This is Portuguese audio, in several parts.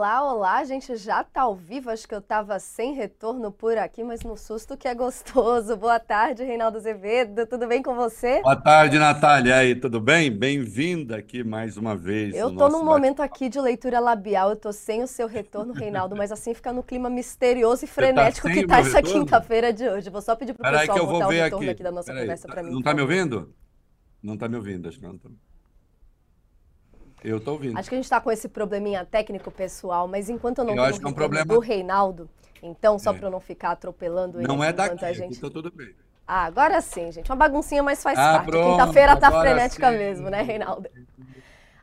Olá, olá, a gente já tá ao vivo, acho que eu tava sem retorno por aqui, mas no susto que é gostoso. Boa tarde, Reinaldo Azevedo, tudo bem com você? Boa tarde, Natália. E aí, tudo bem? Bem-vinda aqui mais uma vez. Eu tô num momento aqui de leitura labial, eu tô sem o seu retorno, Reinaldo, mas assim fica no clima misterioso e tá frenético tá que tá essa quinta-feira de hoje. Vou só pedir pro Peraí pessoal que eu vou botar ver o retorno aqui. aqui da nossa Peraí, conversa pra mim. Não tá me ouvindo? Não tá me ouvindo, acho que não tá. Eu tô ouvindo. Acho que a gente está com esse probleminha técnico pessoal, mas enquanto eu não Eu acho que é um problema- do Reinaldo, então, só É. para eu não ficar atropelando ele Não é aqui daqui, a gente... tá tudo bem. Ah, agora sim, gente. Uma baguncinha, mas faz Ah, parte. Quinta-feira tá frenética sim. mesmo, né, Reinaldo?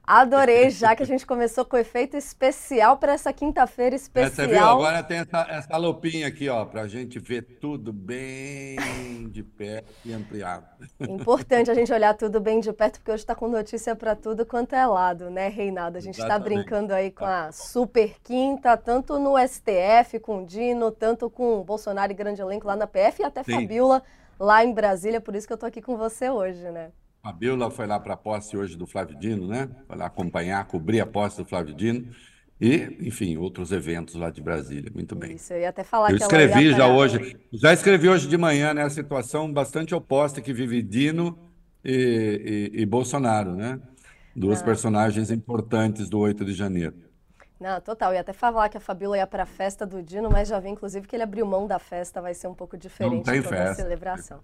Adorei, já que a gente começou com efeito especial para essa quinta-feira É, você viu? especial. Agora tem essa, essa lupinha aqui, ó, pra gente ver tudo bem de perto e ampliado. Importante a gente olhar tudo bem de perto, porque hoje está com notícia para tudo quanto é lado, né, Reinaldo? A gente está brincando aí com a super quinta, tanto no STF com o Dino, tanto com o Bolsonaro e grande elenco lá na PF e até Sim. Fabiola lá em Brasília, por isso que eu tô aqui com você hoje, né? A Bíola foi lá para a posse hoje do Flávio Dino, né? Foi lá acompanhar, cobrir a posse do Flávio Dino e, enfim, outros eventos lá de Brasília. Muito bem. Isso, eu ia até falar Eu que escrevi já hoje, já escrevi hoje de manhã, né, a situação bastante oposta que vive Dino e, e- e Bolsonaro, né? Duas personagens importantes do 8 de janeiro. Não, total. Ia até falar que a Fabiola ia para a festa do Dino, mas já vi, inclusive, que ele abriu mão da festa, vai ser um pouco diferente tem toda a celebração.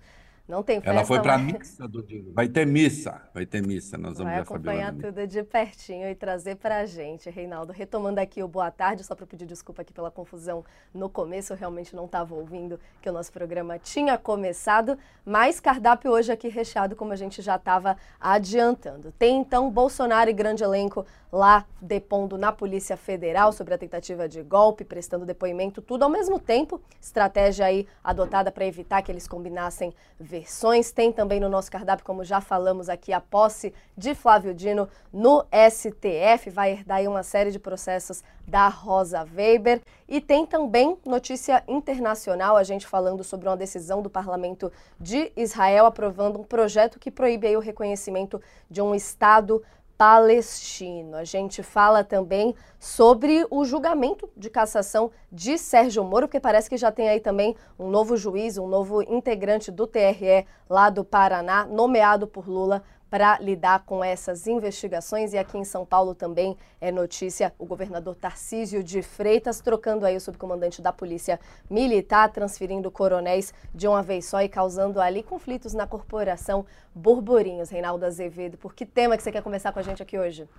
Não tem festa, Ela foi para a mas- missa do Dino. Vai ter missa, vai ter missa. Nós vamos Vai a Fabiola acompanhar tudo de pertinho e trazer pra gente, Reinaldo. Retomando aqui o boa tarde, só para pedir desculpa aqui pela confusão no começo, eu realmente não estava ouvindo que o nosso programa tinha começado, mas cardápio hoje aqui recheado, como a gente já estava adiantando. Tem então Bolsonaro e grande elenco lá depondo na Polícia Federal sobre a tentativa de golpe, prestando depoimento, tudo ao mesmo tempo. Estratégia aí adotada para evitar que eles combinassem versões. Tem também no nosso cardápio, como já falamos aqui, a posse de Flávio Dino no STF. Vai herdar aí uma série de processos da Rosa Weber. E tem também notícia internacional, a gente falando sobre uma decisão do parlamento de Israel aprovando um projeto que proíbe aí o reconhecimento de um Estado palestino. A gente fala também sobre o julgamento de cassação de Sérgio Moro, porque parece que já tem aí também um novo juiz, um novo integrante do TRE lá do Paraná, nomeado por Lula para lidar com essas investigações. E aqui em São Paulo também é notícia o governador Tarcísio de Freitas trocando aí o subcomandante da Polícia Militar, transferindo coronéis de uma vez só e causando ali conflitos na corporação burburinhos. Reinaldo Azevedo, por que tema que você quer começar com a gente aqui hoje?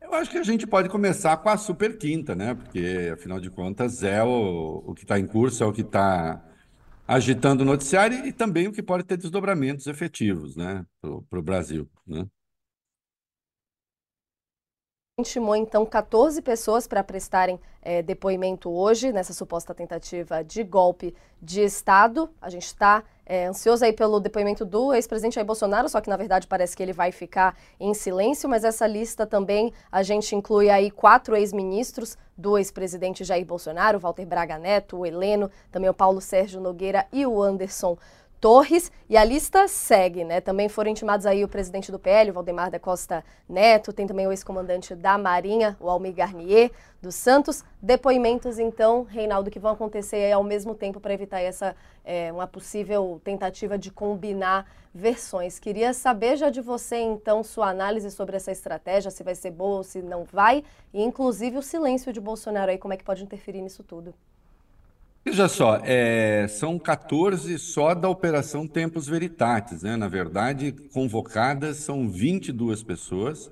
Eu acho que a gente pode começar com a Super Quinta, né? Porque, afinal de contas, é o, o que está em curso, é o que está agitando o noticiário e também o que pode ter desdobramentos efetivos, né? Para o Brasil, né? intimou então 14 pessoas para prestarem eh, depoimento hoje nessa suposta tentativa de golpe de Estado. A gente está ansioso aí pelo depoimento do ex-presidente Jair Bolsonaro, só que na verdade parece que ele vai ficar em silêncio, mas essa lista também a gente inclui aí quatro ex-ministros do ex-presidente Jair Bolsonaro, Walter Braga Neto, o Heleno, também o Paulo Sérgio Nogueira e o Anderson Torres, e a lista segue, né? Também foram intimados aí o presidente do PL, Valdemar da Costa Neto, tem também o ex-comandante da Marinha, o Almir Garnier, dos Santos. Depoimentos, então, Reinaldo, que vão acontecer ao mesmo tempo para evitar essa é, uma possível tentativa de combinar versões. Queria saber já de você, então, sua análise sobre essa estratégia, se vai ser boa ou se não vai, e inclusive o silêncio de Bolsonaro aí, como é que pode interferir nisso tudo. Veja só, é, são 14 só da Operação Tempos Veritatis, né? Na verdade, convocadas são 22 pessoas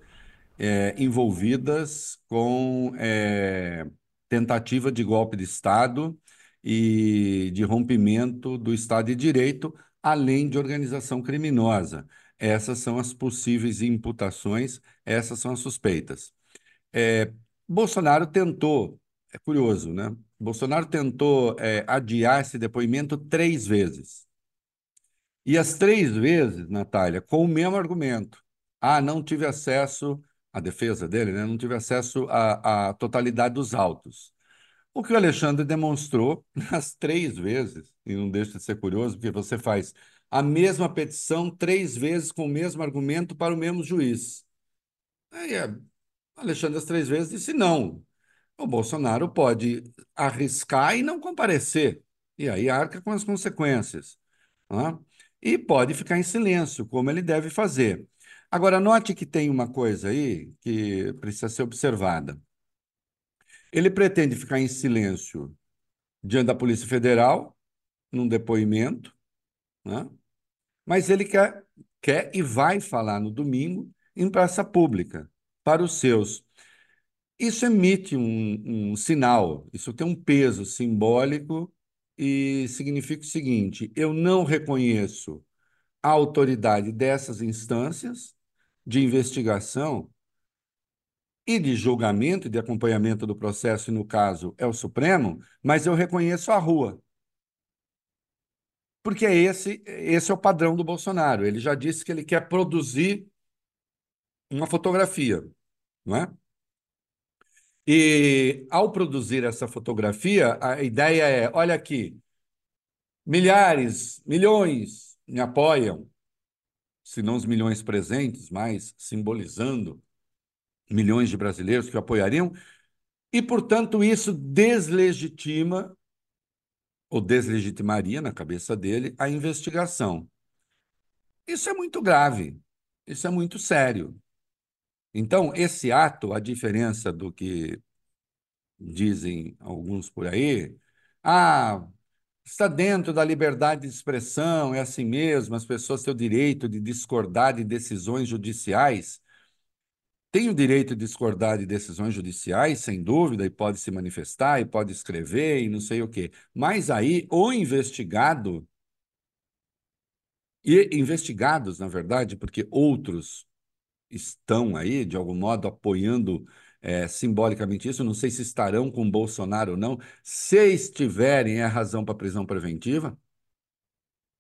é, envolvidas com é, tentativa de golpe de Estado e de rompimento do Estado de Direito, além de organização criminosa. Essas são as possíveis imputações, essas são as suspeitas. É, Bolsonaro tentou, é curioso, né? Bolsonaro tentou é, adiar esse depoimento três vezes. E as três vezes, Natália, com o mesmo argumento. Ah, não tive acesso, a defesa dele, né? Não tive acesso à, à totalidade dos autos. O que o Alexandre demonstrou nas três vezes, e não deixa de ser curioso, porque você faz a mesma petição três vezes com o mesmo argumento para o mesmo juiz. Aí é Alexandre das Três Vezes disse não. O Bolsonaro pode arriscar e não comparecer, e aí arca com as consequências. Né? E pode ficar em silêncio, como ele deve fazer. Agora, note que tem uma coisa aí que precisa ser observada. Ele pretende ficar em silêncio diante da Polícia Federal, num depoimento, né? mas ele quer, quer e vai falar no domingo em praça pública para os seus. Isso emite um, um sinal, isso tem um peso simbólico e significa o seguinte: eu não reconheço a autoridade dessas instâncias de investigação e de julgamento e de acompanhamento do processo, e no caso é o Supremo, mas eu reconheço a rua. Porque é esse, esse é o padrão do Bolsonaro. Ele já disse que ele quer produzir uma fotografia, não é? E ao produzir essa fotografia, a ideia é: olha aqui, milhares, milhões me apoiam, se não os milhões presentes, mas simbolizando milhões de brasileiros que o apoiariam, e, portanto, isso deslegitima ou deslegitimaria na cabeça dele a investigação. Isso é muito grave, isso é muito sério. Então, esse ato, a diferença do que dizem alguns por aí, ah, está dentro da liberdade de expressão, é assim mesmo, as pessoas têm o direito de discordar de decisões judiciais. Tem o direito de discordar de decisões judiciais, sem dúvida, e pode se manifestar, e pode escrever, e não sei o quê. Mas aí, o investigado, e investigados, na verdade, porque outros estão aí, de algum modo, apoiando é, simbolicamente isso. Não sei se estarão com Bolsonaro ou não. Se estiverem, é razão para prisão preventiva,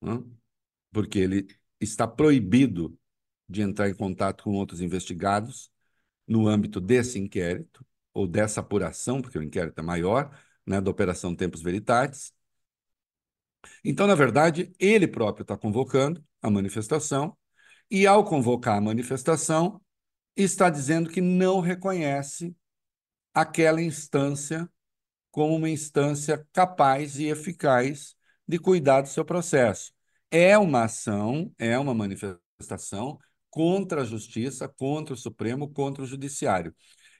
não? porque ele está proibido de entrar em contato com outros investigados no âmbito desse inquérito, ou dessa apuração, porque o inquérito é maior, né, da Operação Tempos Veritatis. Então, na verdade, ele próprio está convocando a manifestação, e ao convocar a manifestação, está dizendo que não reconhece aquela instância como uma instância capaz e eficaz de cuidar do seu processo. É uma ação, é uma manifestação contra a justiça, contra o Supremo, contra o Judiciário.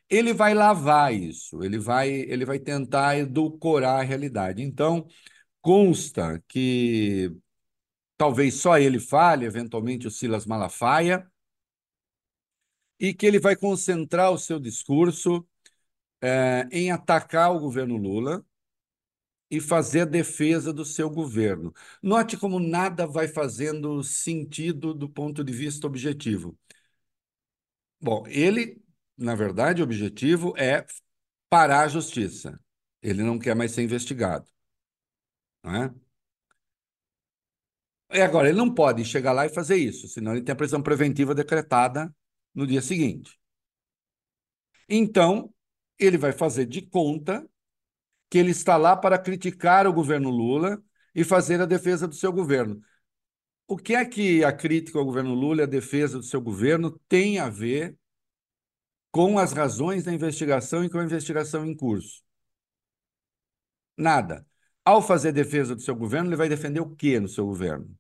Ele vai lavar isso, ele vai, ele vai tentar edulcorar a realidade. Então, consta que talvez só ele fale, eventualmente o Silas Malafaia, e que ele vai concentrar o seu discurso é, em atacar o governo Lula e fazer a defesa do seu governo. Note como nada vai fazendo sentido do ponto de vista objetivo. Bom, ele, na verdade, o objetivo é parar a justiça. Ele não quer mais ser investigado. Não é? E agora, ele não pode chegar lá e fazer isso, senão ele tem a prisão preventiva decretada no dia seguinte. Então, ele vai fazer de conta que ele está lá para criticar o governo Lula e fazer a defesa do seu governo. O que é que a crítica ao governo Lula e a defesa do seu governo tem a ver com as razões da investigação e com a investigação em curso? Nada. Ao fazer defesa do seu governo, ele vai defender o quê no seu governo?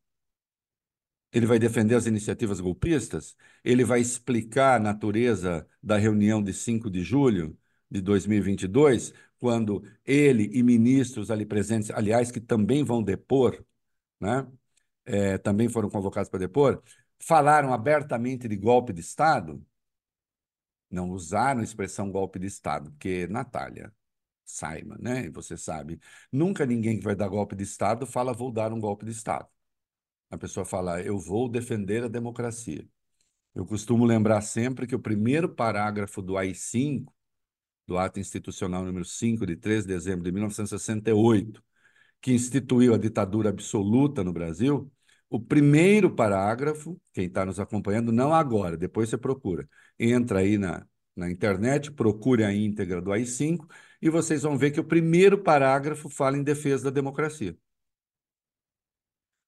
Ele vai defender as iniciativas golpistas? Ele vai explicar a natureza da reunião de 5 de julho de 2022, quando ele e ministros ali presentes, aliás, que também vão depor, né? É, também foram convocados para depor, falaram abertamente de golpe de Estado? Não usaram a expressão golpe de Estado, porque, Natália, saiba, né? E você sabe, nunca ninguém que vai dar golpe de Estado fala vou dar um golpe de Estado. A pessoa fala, eu vou defender a democracia. Eu costumo lembrar sempre que o primeiro parágrafo do AI-5, do Ato Institucional número 5, de 3 de dezembro de 1968, que instituiu a ditadura absoluta no Brasil, o primeiro parágrafo, quem está nos acompanhando, não agora, depois você procura. Entra aí na, na internet, procure a íntegra do AI-5 e vocês vão ver que o primeiro parágrafo fala em defesa da democracia.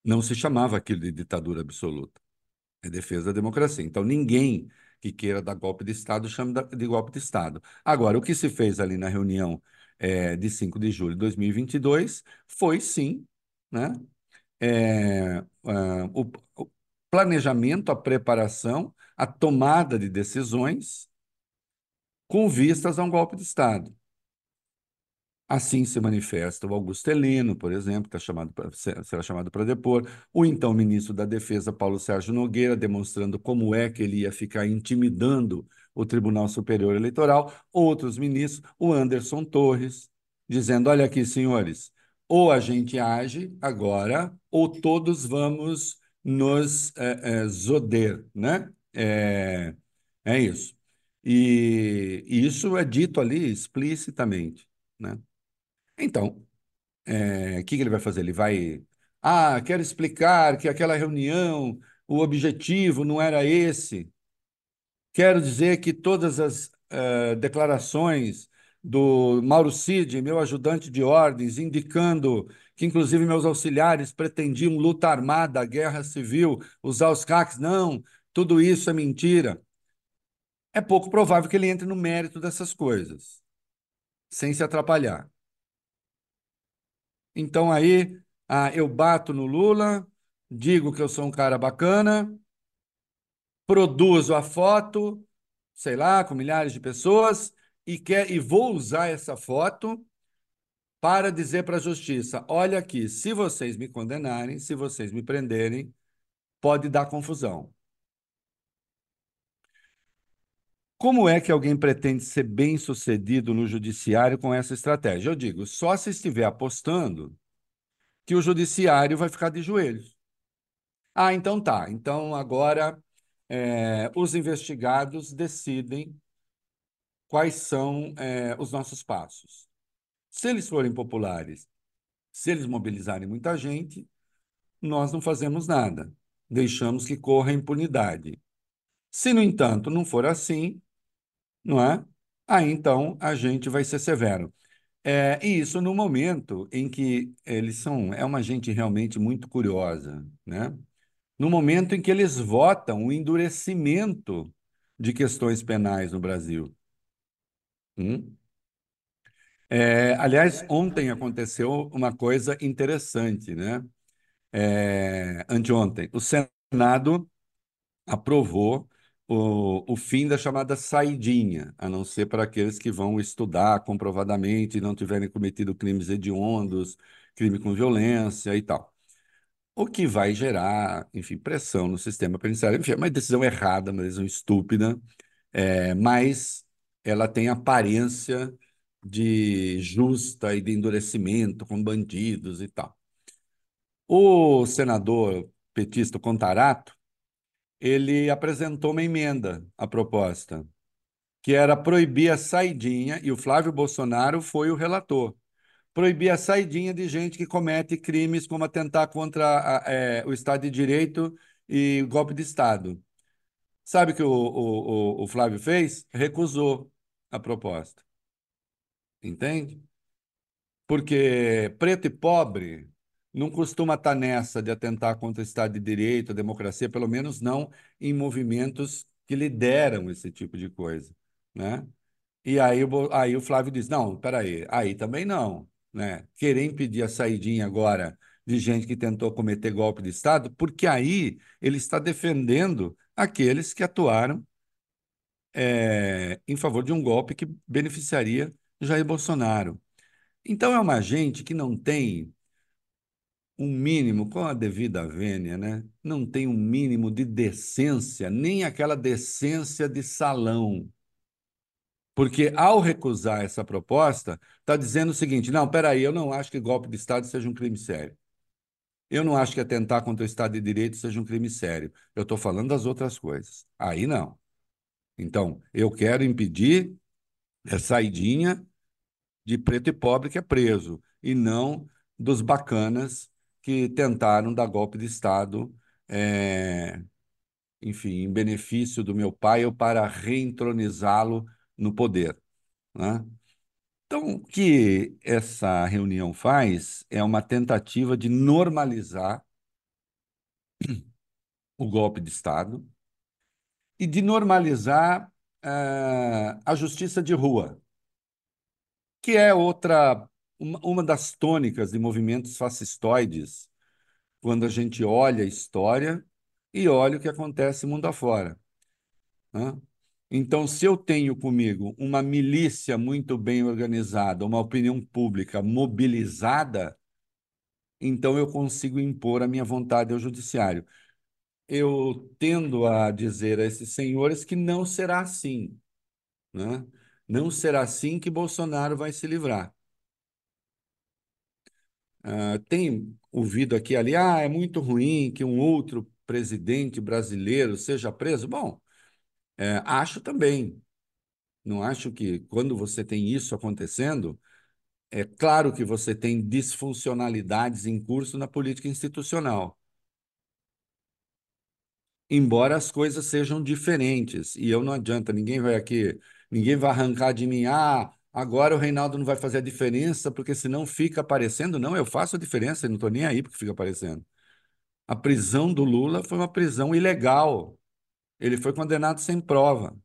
Não se chamava aquilo de ditadura absoluta. É defesa da democracia. Então, ninguém que queira dar golpe de Estado, chame de golpe de Estado. Agora, o que se fez ali na reunião é, de 5 de julho de 2022 foi, sim, né, é, uh, o, o planejamento, a preparação, a tomada de decisões com vistas a um golpe de Estado. Assim se manifesta o Augusto Heleno, por exemplo, é chamado pra, será chamado para depor, o então ministro da Defesa, Paulo Sérgio Nogueira, demonstrando como é que ele ia ficar intimidando o Tribunal Superior Eleitoral, outros ministros, o Anderson Torres, dizendo: olha aqui, senhores, ou a gente age agora, ou todos vamos nos é, é, zoder, né? É, é isso. E, e isso é dito ali explicitamente, né? Então, é, o que, ele vai fazer? Ele vai. Ah, quero explicar que aquela reunião, o objetivo não era esse. Quero dizer que todas as uh, declarações do Mauro Cid, meu ajudante de ordens, indicando que, inclusive, meus auxiliares pretendiam luta armada, guerra civil, usar os CACs. Não, tudo isso é mentira. É pouco provável que ele entre no mérito dessas coisas, sem se atrapalhar. Então aí ah, eu bato no Lula, digo que eu sou um cara bacana, produzo a foto, sei lá, com milhares de pessoas, e, quer, e vou usar essa foto para dizer para a justiça: olha aqui, se vocês me condenarem, se vocês me prenderem, pode dar confusão. Como é que alguém pretende ser bem-sucedido no judiciário com essa estratégia? Eu digo, só se estiver apostando que o judiciário vai ficar de joelhos. Ah, então tá. Então agora é, os investigados decidem quais são é, os nossos passos. Se eles forem populares, se eles mobilizarem muita gente, nós não fazemos nada, deixamos que corra a impunidade. Se, no entanto, não for assim, não é? Aí então a gente vai ser severo. É, e isso no momento em que eles são, é uma gente realmente muito curiosa, né? No momento em que eles votam o endurecimento de questões penais no Brasil. Hum? É, aliás, ontem aconteceu uma coisa interessante, né? É, anteontem, o Senado aprovou o, o fim da chamada saidinha, a não ser para aqueles que vão estudar comprovadamente e não tiverem cometido crimes hediondos, crime com violência e tal. O que vai gerar, enfim, pressão no sistema penitenciário. Enfim, é uma decisão errada, uma decisão estúpida, é, mas ela tem aparência de justa e de endurecimento com bandidos e tal. O senador petista Contarato ele apresentou uma emenda à proposta, que era proibir a saidinha, e o Flávio Bolsonaro foi o relator. Proibir a saidinha de gente que comete crimes como atentar contra a, é, o Estado de Direito e golpe de Estado. Sabe o que o, o, o Flávio fez? Recusou a proposta. Entende? Porque preto e pobre não costuma estar nessa de atentar contra o Estado de Direito, a democracia, pelo menos não em movimentos que lideram esse tipo de coisa, né? E aí, aí o Flávio diz, não, peraí, aí também não, né? Querer impedir a saidinha agora de gente que tentou cometer golpe de Estado, porque aí ele está defendendo aqueles que atuaram é, em favor de um golpe que beneficiaria Jair Bolsonaro. Então é uma gente que não tem um mínimo, com a devida vênia, né? Não tem um mínimo de decência, nem aquela decência de salão. Porque ao recusar essa proposta, está dizendo o seguinte: não, peraí, eu não acho que golpe de Estado seja um crime sério. Eu não acho que atentar contra o Estado de Direito seja um crime sério. Eu estou falando das outras coisas. Aí não. Então, eu quero impedir a saidinha de preto e pobre que é preso, e não dos bacanas que tentaram dar golpe de Estado, é, enfim, em benefício do meu pai ou para reentronizá-lo no poder. Né? Então, o que essa reunião faz é uma tentativa de normalizar o golpe de Estado e de normalizar uh, a justiça de rua, que é outra, uma, uma das tônicas de movimentos fascistoides, quando a gente olha a história e olha o que acontece mundo afora. Né? Então, se eu tenho comigo uma milícia muito bem organizada, uma opinião pública mobilizada, então eu consigo impor a minha vontade ao judiciário. Eu tendo a dizer a esses senhores que não será assim. Né? Não será assim que Bolsonaro vai se livrar. Uh, tem ouvido aqui ali, ah, é muito ruim que um outro presidente brasileiro seja preso. Bom, é, acho também. Não acho que quando você tem isso acontecendo, é claro que você tem disfuncionalidades em curso na política institucional. Embora as coisas sejam diferentes, e eu não adianta, ninguém vai aqui, ninguém vai arrancar de mim, ah, agora o Reinaldo não vai fazer a diferença, porque senão fica aparecendo. Não, eu faço a diferença, não estou nem aí porque fica aparecendo. A prisão do Lula foi uma prisão ilegal. Ele foi condenado sem prova.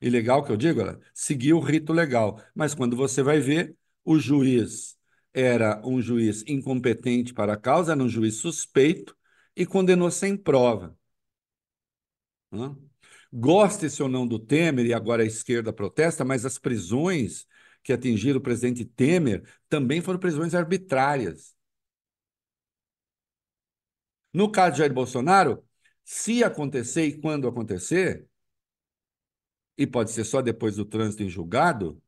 Ilegal que eu digo, ela seguiu o rito legal. Mas quando você vai ver, o juiz era um juiz incompetente para a causa, era um juiz suspeito e condenou sem prova. Goste-se ou não do Temer, e agora a esquerda protesta, mas as prisões que atingiram o presidente Temer também foram prisões arbitrárias. No caso de Jair Bolsonaro, se acontecer e quando acontecer, e pode ser só depois do trânsito em julgado,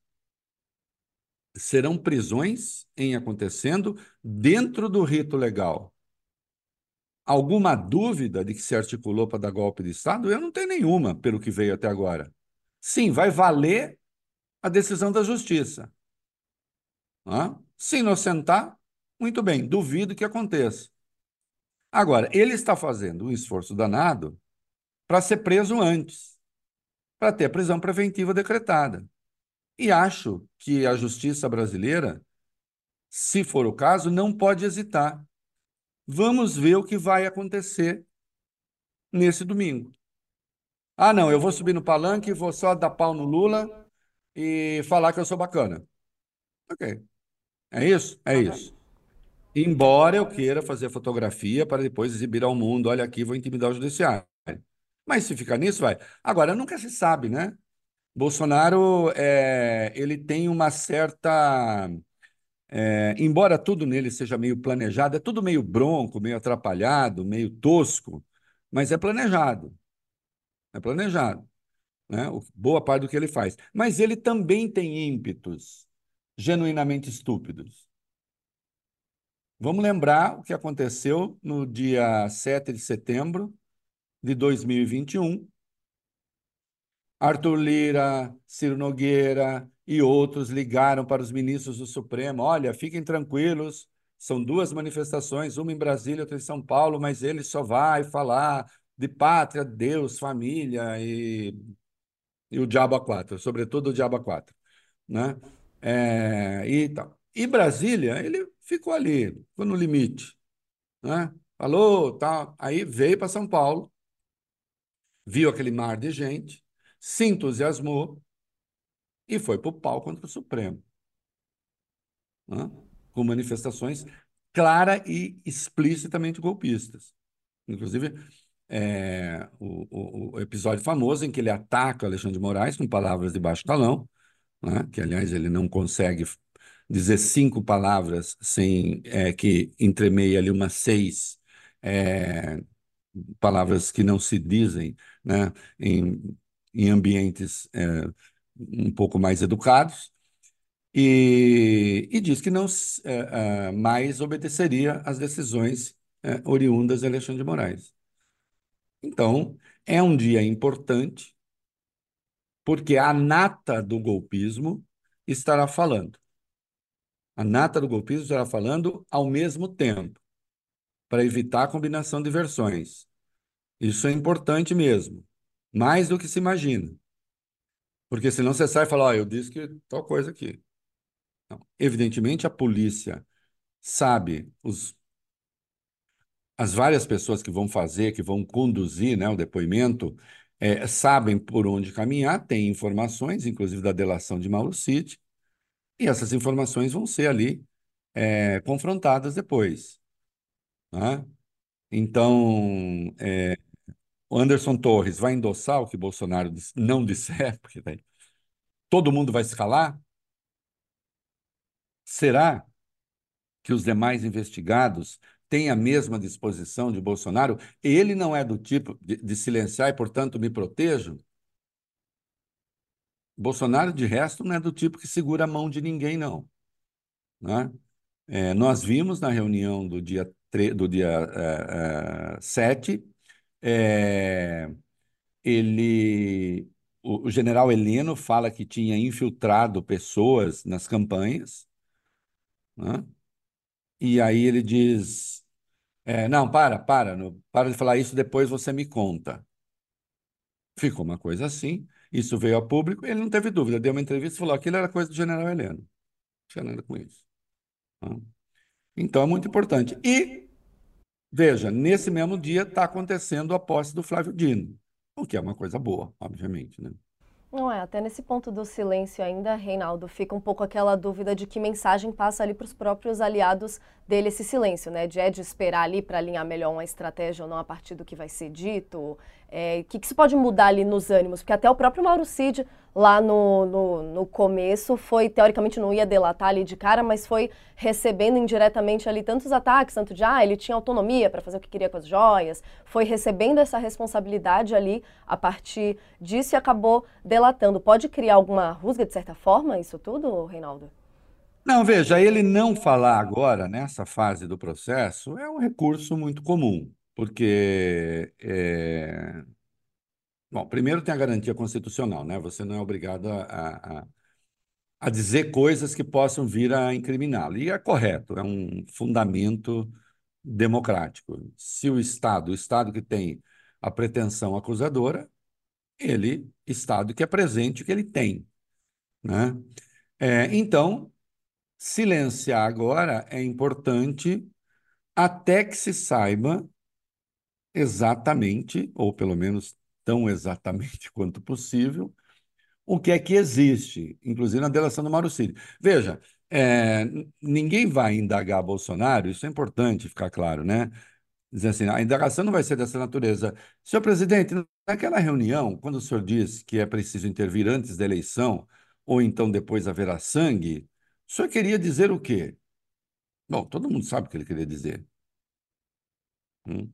serão prisões em acontecendo dentro do rito legal. Alguma dúvida de que se articulou para dar golpe de Estado? Eu não tenho nenhuma, pelo que veio até agora. Sim, vai valer a decisão da justiça. Se inocentar, muito bem, duvido que aconteça. Agora, ele está fazendo um esforço danado para ser preso antes, para ter a prisão preventiva decretada. E acho que a justiça brasileira, se for o caso, não pode hesitar. Vamos ver o que vai acontecer nesse domingo. Ah, não, eu vou subir no palanque, vou só dar pau no Lula e falar que eu sou bacana. Ok. É isso? É isso. Embora eu queira fazer fotografia para depois exibir ao mundo, olha aqui, vou intimidar o judiciário. Mas se ficar nisso, vai. Agora, nunca se sabe, né? Bolsonaro, é, ele tem uma certa... É, embora tudo nele seja meio planejado, é tudo meio bronco, meio atrapalhado, meio tosco, mas é planejado. É planejado. Né? Boa parte do que ele faz. Mas ele também tem ímpetos genuinamente estúpidos. Vamos lembrar o que aconteceu no dia 7 de setembro de 2021. Arthur Lira, Ciro Nogueira e outros ligaram para os ministros do Supremo: olha, fiquem tranquilos, são duas manifestações, uma em Brasília, outra em São Paulo, mas ele só vai falar de pátria, Deus, família e, e o diabo a quatro, sobretudo o diabo a quatro. Né? É, e tal. E Brasília, ele ficou ali, ficou no limite. Né? Falou, tá. Aí veio para São Paulo, viu aquele mar de gente, se entusiasmou e foi para o pau contra o Supremo. Né? Com manifestações clara e explicitamente golpistas. Inclusive, é, o, o, o, episódio famoso em que ele ataca Alexandre de Moraes com palavras de baixo calão, né? que, aliás, ele não consegue dizer cinco palavras sem é, que entremeia ali umas seis é, palavras que não se dizem né, em, em ambientes um pouco mais educados, e, e diz que não mais obedeceria às decisões oriundas de Alexandre de Moraes. Então, é um dia importante, porque a nata do golpismo estará falando. A nata do golpismo estará falando ao mesmo tempo, para evitar a combinação de versões. Isso é importante mesmo, mais do que se imagina. Porque senão você sai e fala, oh, eu disse que tal coisa aqui. Não. Evidentemente, a polícia sabe os, as várias pessoas que vão fazer, que vão conduzir né, o depoimento, é, sabem por onde caminhar, têm informações, inclusive da delação de Mauro Cid, e essas informações vão ser ali é, confrontadas depois. Né? Então, é, o Anderson Torres vai endossar o que Bolsonaro não disser, porque daí todo mundo vai se calar? Será que os demais investigados têm a mesma disposição de Bolsonaro? Ele não é do tipo de, de silenciar e, portanto, me protejo? Bolsonaro, de resto, não é do tipo que segura a mão de ninguém, não. Né? É, nós vimos na reunião do dia, do dia é, é, 7, é, ele, o, o general Heleno fala que tinha infiltrado pessoas nas campanhas, né? E aí ele diz: é, Não, para, para, para de falar isso, depois você me conta. Ficou uma coisa assim, isso veio a público, ele não teve dúvida, deu uma entrevista e falou: aquilo era coisa do general Heleno. Não tinha nada com isso. Então é muito importante. E, veja, nesse mesmo dia está acontecendo a posse do Flávio Dino, o que é uma coisa boa, obviamente. Né? Não é, até nesse ponto do silêncio ainda, Reinaldo, fica um pouco aquela dúvida de que mensagem passa ali para os próprios aliados dele esse silêncio, né? De é de esperar ali para alinhar melhor uma estratégia ou não a partir do que vai ser dito. É, o que, que se pode mudar ali nos ânimos? Porque até o próprio Mauro Cid, lá no, no, no, começo, foi, teoricamente, não ia delatar ali de cara, mas foi recebendo indiretamente ali tantos ataques, tanto de, ah, ele tinha autonomia para fazer o que queria com as joias, foi recebendo essa responsabilidade ali a partir disso e acabou delatando. Pode criar alguma rusga, de certa forma, isso tudo, Reinaldo? Não, veja, ele não falar agora, nessa fase do processo, é um recurso muito comum porque é... Bom, primeiro tem a garantia constitucional, né? Você não é obrigado a, a, a dizer coisas que possam vir a incriminá-lo. E é correto, é um fundamento democrático. Se o Estado, o Estado que tem a pretensão acusadora, ele, Estado que apresente o que ele tem. Né? É, então, silenciar agora é importante até que se saiba exatamente, ou pelo menos tão exatamente quanto possível, o que é que existe, inclusive na delação do Mauro Cid. Veja, é, ninguém vai indagar Bolsonaro, isso é importante ficar claro, né? Dizer assim, a indagação não vai ser dessa natureza. Senhor presidente, naquela reunião, quando o senhor diz que é preciso intervir antes da eleição, ou então depois haverá sangue, o senhor queria dizer o quê? Bom, todo mundo sabe o que ele queria dizer. Hum?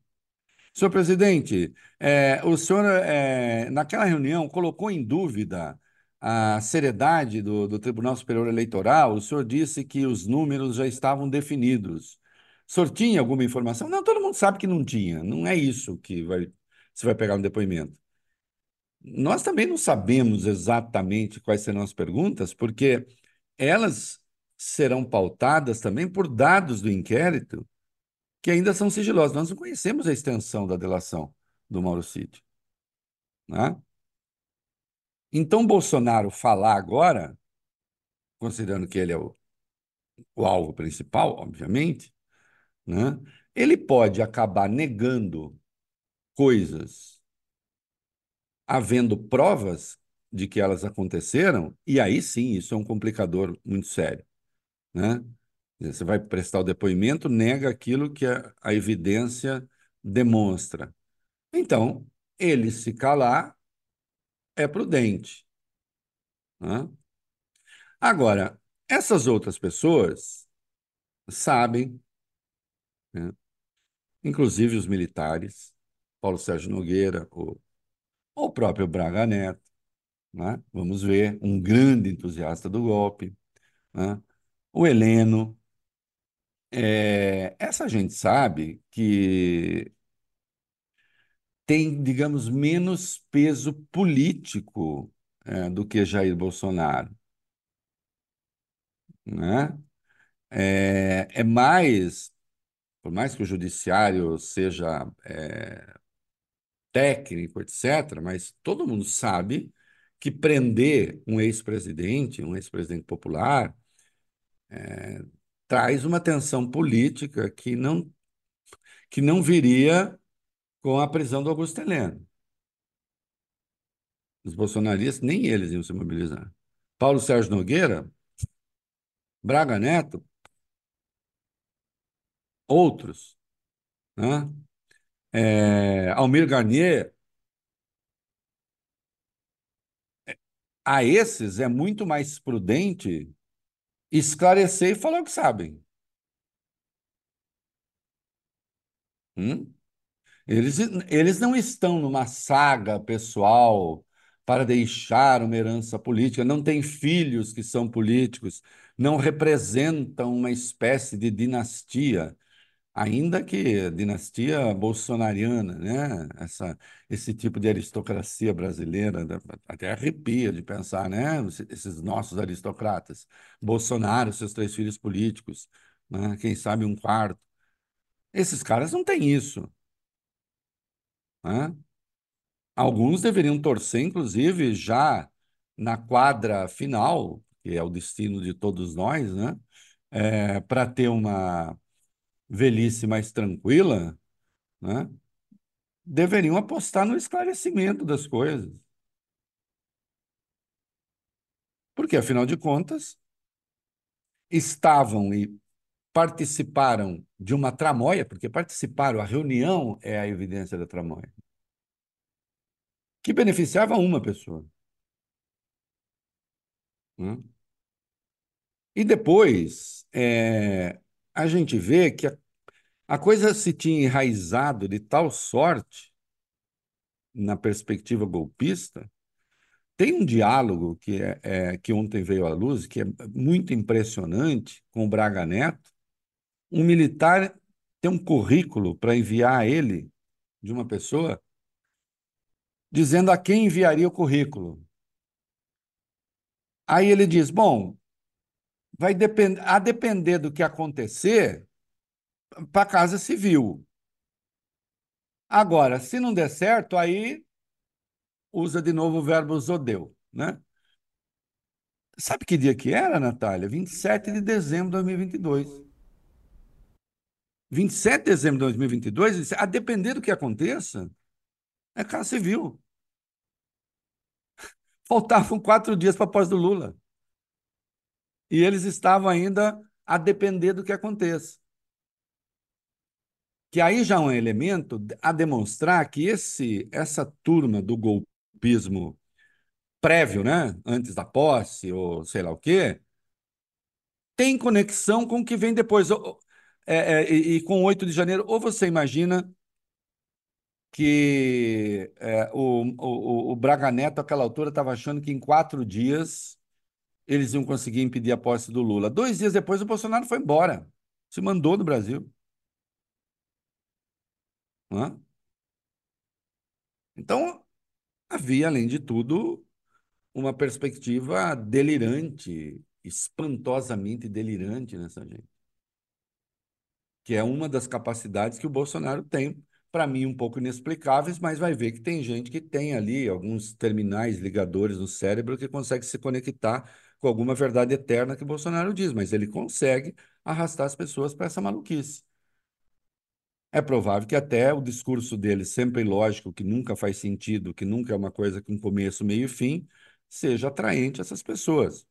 Senhor presidente, é, o senhor, é, naquela reunião, colocou em dúvida a seriedade do, do, Tribunal Superior Eleitoral. O senhor disse que os números já estavam definidos. O senhor tinha alguma informação? Não, todo mundo sabe que não tinha. Não é isso que vai, você vai pegar no depoimento. Nós também não sabemos exatamente quais serão as perguntas, porque elas serão pautadas também por dados do inquérito que ainda são sigilosos. Nós não conhecemos a extensão da delação do Mauro Cid. Né? Então, Bolsonaro falar agora, considerando que ele é o, o alvo principal, obviamente, né? ele pode acabar negando coisas havendo provas de que elas aconteceram, e aí sim, isso é um complicador muito sério. Né? Você vai prestar o depoimento, nega aquilo que a, a evidência demonstra. Então, ele se calar é prudente. Né? Agora, essas outras pessoas sabem, né? inclusive os militares, Paulo Sérgio Nogueira, o, o próprio Braga Neto, né? vamos ver, um grande entusiasta do golpe, né? o Heleno, é, essa gente sabe que tem, digamos, menos peso político é, do que Jair Bolsonaro. Né? É, é mais, por mais que o judiciário seja é, técnico, etc., mas todo mundo sabe que prender um ex-presidente, um ex-presidente popular, é, traz uma tensão política que não, que não viria com a prisão do Augusto Heleno. Os bolsonaristas, nem eles iam se mobilizar. Paulo Sérgio Nogueira, Braga Neto, outros, né? É, Almir Garnier, a esses é muito mais prudente esclarecer e falar o que sabem. Hum? Eles, eles não estão numa saga pessoal para deixar uma herança política, não têm filhos que são políticos, não representam uma espécie de dinastia, ainda que dinastia bolsonariana, né? Essa, esse tipo de aristocracia brasileira, até arrepia de pensar, né? Esses nossos aristocratas. Bolsonaro, seus três filhos políticos, né? quem sabe um quarto. Esses caras não têm isso. Né? Alguns deveriam torcer, inclusive, já na quadra final, que é o destino de todos nós, né? É, para ter uma velhice mais tranquila, né? deveriam apostar no esclarecimento das coisas. Porque, afinal de contas, estavam e participaram de uma tramóia, porque participaram, a reunião é a evidência da tramóia, que beneficiava uma pessoa. Né? E depois, é, a gente vê que a, a coisa se tinha enraizado de tal sorte na perspectiva golpista. Tem um diálogo que, é, é, que ontem veio à luz, que é muito impressionante, com o Braga Neto. Um militar tem um currículo para enviar a ele, de uma pessoa, dizendo a quem enviaria o currículo. Aí ele diz: Bom, vai depender, a depender do que acontecer, para a Casa Civil. Agora, se não der certo, aí usa de novo o verbo zodeu, né? Sabe que dia que era, Natália? 27 de dezembro de 2022. 27 de dezembro de 2022, a depender do que aconteça, é Casa Civil. Faltavam quatro dias para a posse do Lula. E eles estavam ainda a depender do que aconteça. Que aí já é um elemento a demonstrar que esse, essa turma do golpismo prévio, né, antes da posse, ou sei lá o quê, tem conexão com o que vem depois. É, é, e, e com 8 de janeiro, ou você imagina que é, o, o, o Braga Neto, àquela altura, estava achando que em quatro dias eles iam conseguir impedir a posse do Lula. Dois dias depois, o Bolsonaro foi embora, se mandou do Brasil. Hã? Então, havia, além de tudo, uma perspectiva delirante, espantosamente delirante nessa gente. Que é uma das capacidades que o Bolsonaro tem, para mim, um pouco inexplicáveis, mas vai ver que tem gente que tem ali alguns terminais ligadores no cérebro que consegue se conectar com alguma verdade eterna que o Bolsonaro diz, mas ele consegue arrastar as pessoas para essa maluquice. É provável que até o discurso dele, sempre lógico, que nunca faz sentido, que nunca é uma coisa com começo, meio e fim, seja atraente a essas pessoas.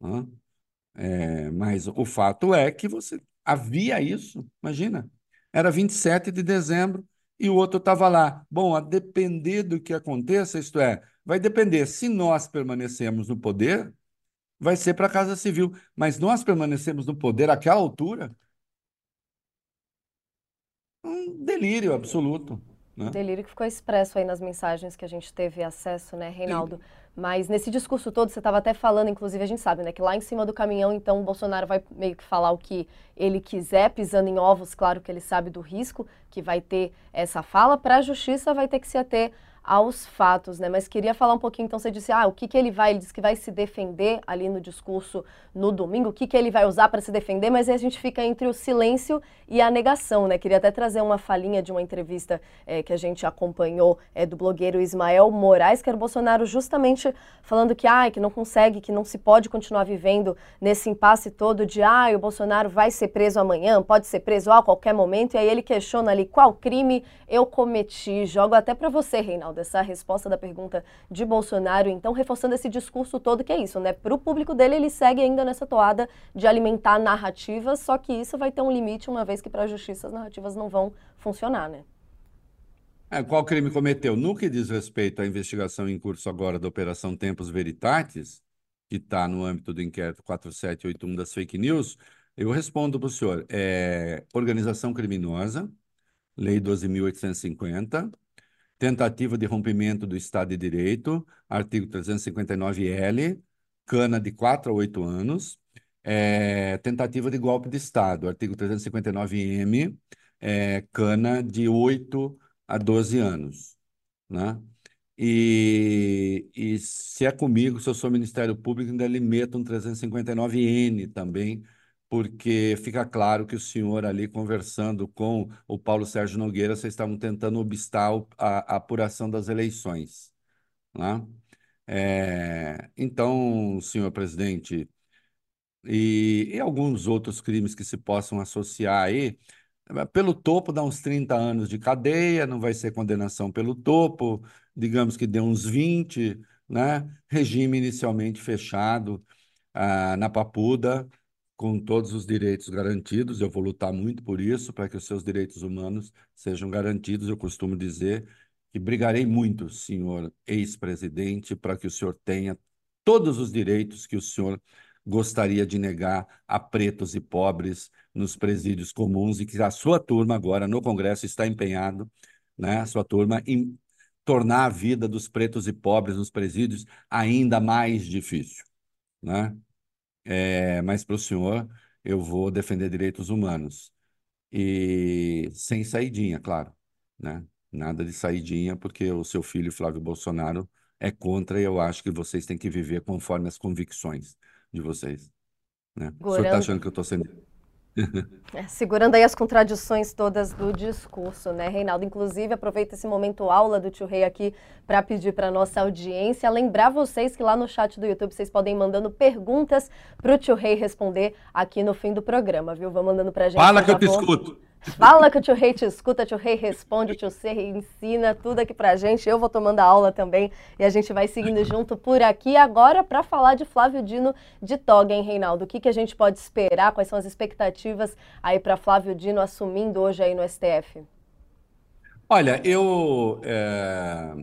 Né? É, mas o fato é que você havia isso, imagina. Era 27 de dezembro e o outro estava lá. Bom, a depender do que aconteça, isto é, vai depender se nós permanecemos no poder, vai ser para a Casa Civil. Mas nós permanecemos no poder àquela altura? Um delírio absoluto. Né? Delírio que ficou expresso aí nas mensagens que a gente teve acesso, né, Reinaldo? Mas nesse discurso todo, você estava até falando, inclusive a gente sabe, né, que lá em cima do caminhão, então o Bolsonaro vai meio que falar o que ele quiser, pisando em ovos, claro que ele sabe do risco que vai ter essa fala. Para a justiça, vai ter que se ater aos fatos, né? Mas queria falar um pouquinho, então você disse, ah, o que, que ele vai, ele disse que vai se defender ali no discurso no domingo, o que, que ele vai usar para se defender, mas aí a gente fica entre o silêncio e a negação, né? Queria até trazer uma falinha de uma entrevista é, que a gente acompanhou é, do blogueiro Ismael Moraes, que era o Bolsonaro justamente falando que, ah, que não consegue, que não se pode continuar vivendo nesse impasse todo de, ah, o Bolsonaro vai ser preso amanhã, pode ser preso a qualquer momento, e aí ele questiona ali qual crime eu cometi, jogo até para você, Reinaldo Reinaldo, essa resposta da pergunta de Bolsonaro, então, reforçando esse discurso todo que é isso, né? Para o público dele, ele segue ainda nessa toada de alimentar narrativas, só que isso vai ter um limite, uma vez que para a justiça as narrativas não vão funcionar, né? É, qual crime cometeu? No que diz respeito à investigação em curso agora da Operação Tempos Veritatis, que está no âmbito do inquérito 4781 das fake news, eu respondo para o senhor. É organização criminosa, Lei 12.850, tentativa de rompimento do Estado de Direito, artigo 359-L, cana de 4 a 8 anos, é, tentativa de golpe de Estado, artigo 359-M, é, cana de 8 a 12 anos. Né? E, e se é comigo, se eu sou Ministério Público, ainda lhe meto um 359-N também, porque fica claro que o senhor ali conversando com o Paulo Sérgio Nogueira, vocês estavam tentando obstar a, a apuração das eleições. Né? É, então, senhor presidente, e, e alguns outros crimes que se possam associar aí, pelo topo dá uns 30 anos de cadeia, não vai ser condenação pelo topo, digamos que deu uns 20, né? Regime inicialmente fechado ah, na Papuda, com todos os direitos garantidos. Eu vou lutar muito por isso, para que os seus direitos humanos sejam garantidos. Eu costumo dizer que brigarei muito, senhor ex-presidente, para que o senhor tenha todos os direitos que o senhor gostaria de negar a pretos e pobres nos presídios comuns e que a sua turma agora no Congresso está empenhado, né, a sua turma em tornar a vida dos pretos e pobres nos presídios ainda mais difícil, né? É, mas para o senhor eu vou defender direitos humanos e sem saidinha, claro, né? Nada de saidinha, porque o seu filho Flávio Bolsonaro é contra e eu acho que vocês têm que viver conforme as convicções de vocês. Né? O senhor está achando que eu estou sendo. É, segurando aí as contradições todas do discurso, né, Reinaldo? Inclusive, aproveita esse momento aula do tio Rei aqui para pedir para nossa audiência, lembrar vocês que lá no chat do YouTube vocês podem ir mandando perguntas para o tio Rei responder aqui no fim do programa, viu? Vão mandando para a gente. Fala que eu te escuto. Fala que o tio Rei te escuta, tio Rei responde, tio Rei ensina tudo aqui pra gente. Eu vou tomando a aula também e a gente vai seguindo junto por aqui. Agora, para falar de Flávio Dino de Toga, hein, Reinaldo? O que, que a gente pode esperar? Quais são as expectativas aí para Flávio Dino assumindo hoje aí no STF? Olha, eu é,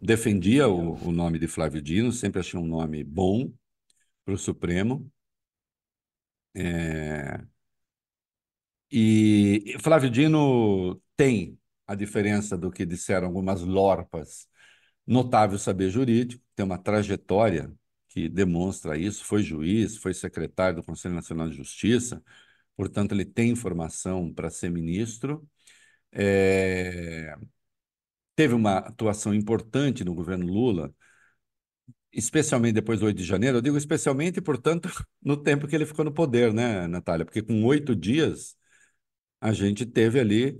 defendia o, o nome de Flávio Dino, sempre achei um nome bom para o Supremo. É, e Flávio Dino tem a diferença do que disseram algumas lorpas, notável saber jurídico, tem uma trajetória que demonstra isso, foi juiz, foi secretário do Conselho Nacional de Justiça, portanto, ele tem informação para ser ministro. É... Teve uma atuação importante no governo Lula, especialmente depois do 8 de janeiro. Eu digo especialmente, portanto, no tempo que ele ficou no poder, né, Natália? Porque com oito dias a gente teve ali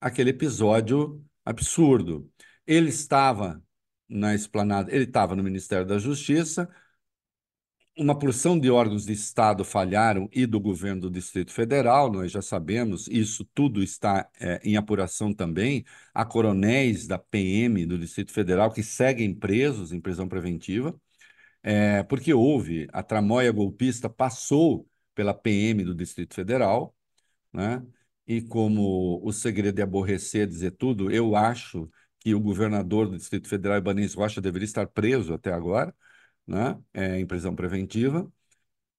aquele episódio absurdo. Ele estava na esplanada, ele estava no Ministério da Justiça, uma porção de órgãos de Estado falharam e do governo do Distrito Federal, nós já sabemos, isso tudo está é, em apuração também. Há coronéis da PM do Distrito Federal que seguem presos em prisão preventiva, é, porque houve, a tramóia golpista passou pela PM do Distrito Federal, né? E como o segredo é aborrecer, dizer tudo, eu acho que o governador do Distrito Federal, Ibanez Rocha, deveria estar preso até agora, né? É, em prisão preventiva.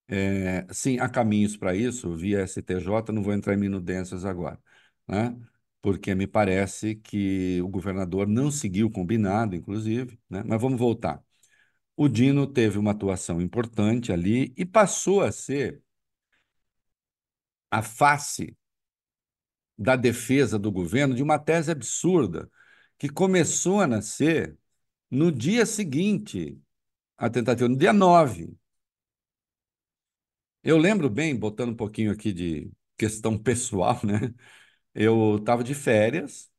É, sim, há caminhos para isso, via STJ, não vou entrar em minudências agora, né? porque me parece que o governador não seguiu o combinado, inclusive, né? mas vamos voltar. O Dino teve uma atuação importante ali e passou a ser a face da defesa do governo de uma tese absurda que começou a nascer no dia seguinte à tentativa, no dia 9. Eu lembro bem, botando um pouquinho aqui de questão pessoal, né? Eu estava de férias,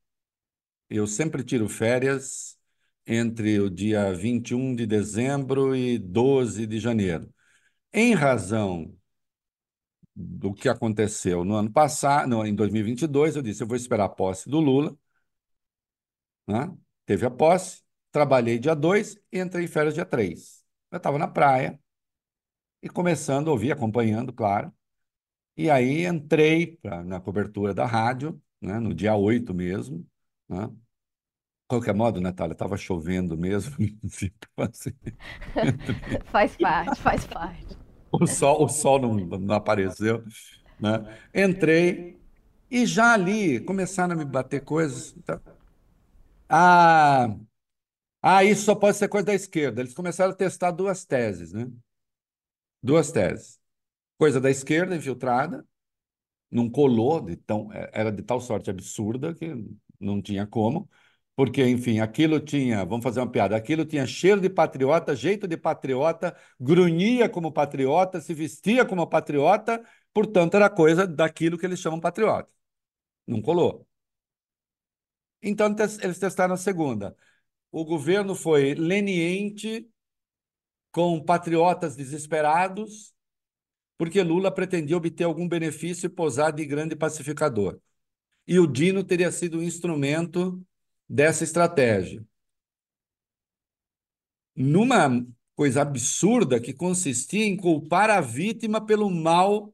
eu sempre tiro férias entre o dia 21 de dezembro e 12 de janeiro. Em razão do que aconteceu no ano passado, no, em 2022, eu disse, eu vou esperar a posse do Lula, né? teve a posse, trabalhei dia 2 e entrei em férias dia 3. Eu estava na praia e começando a ouvir, acompanhando, claro. E aí entrei pra, na cobertura da rádio, né, no dia 8 mesmo. Né? qualquer modo, Natália, estava chovendo mesmo. assim, faz parte, faz parte. O sol, o sol não, não apareceu. Né? Entrei e já ali começaram a me bater coisas. Então, ah, ah, isso só pode ser coisa da esquerda. Eles começaram a testar duas teses, né? Duas teses. Coisa da esquerda infiltrada, não colou, de tão, era de tal sorte absurda que não tinha como. Porque, enfim, aquilo tinha, vamos fazer uma piada, aquilo tinha cheiro de patriota, jeito de patriota, grunhia como patriota, se vestia como patriota, portanto, era coisa daquilo que eles chamam patriota. Não colou. Então, eles testaram a segunda. O governo foi leniente com patriotas desesperados, porque Lula pretendia obter algum benefício e posar de grande pacificador. E o Dino teria sido um instrumento dessa estratégia. Numa coisa absurda que consistia em culpar a vítima pelo mal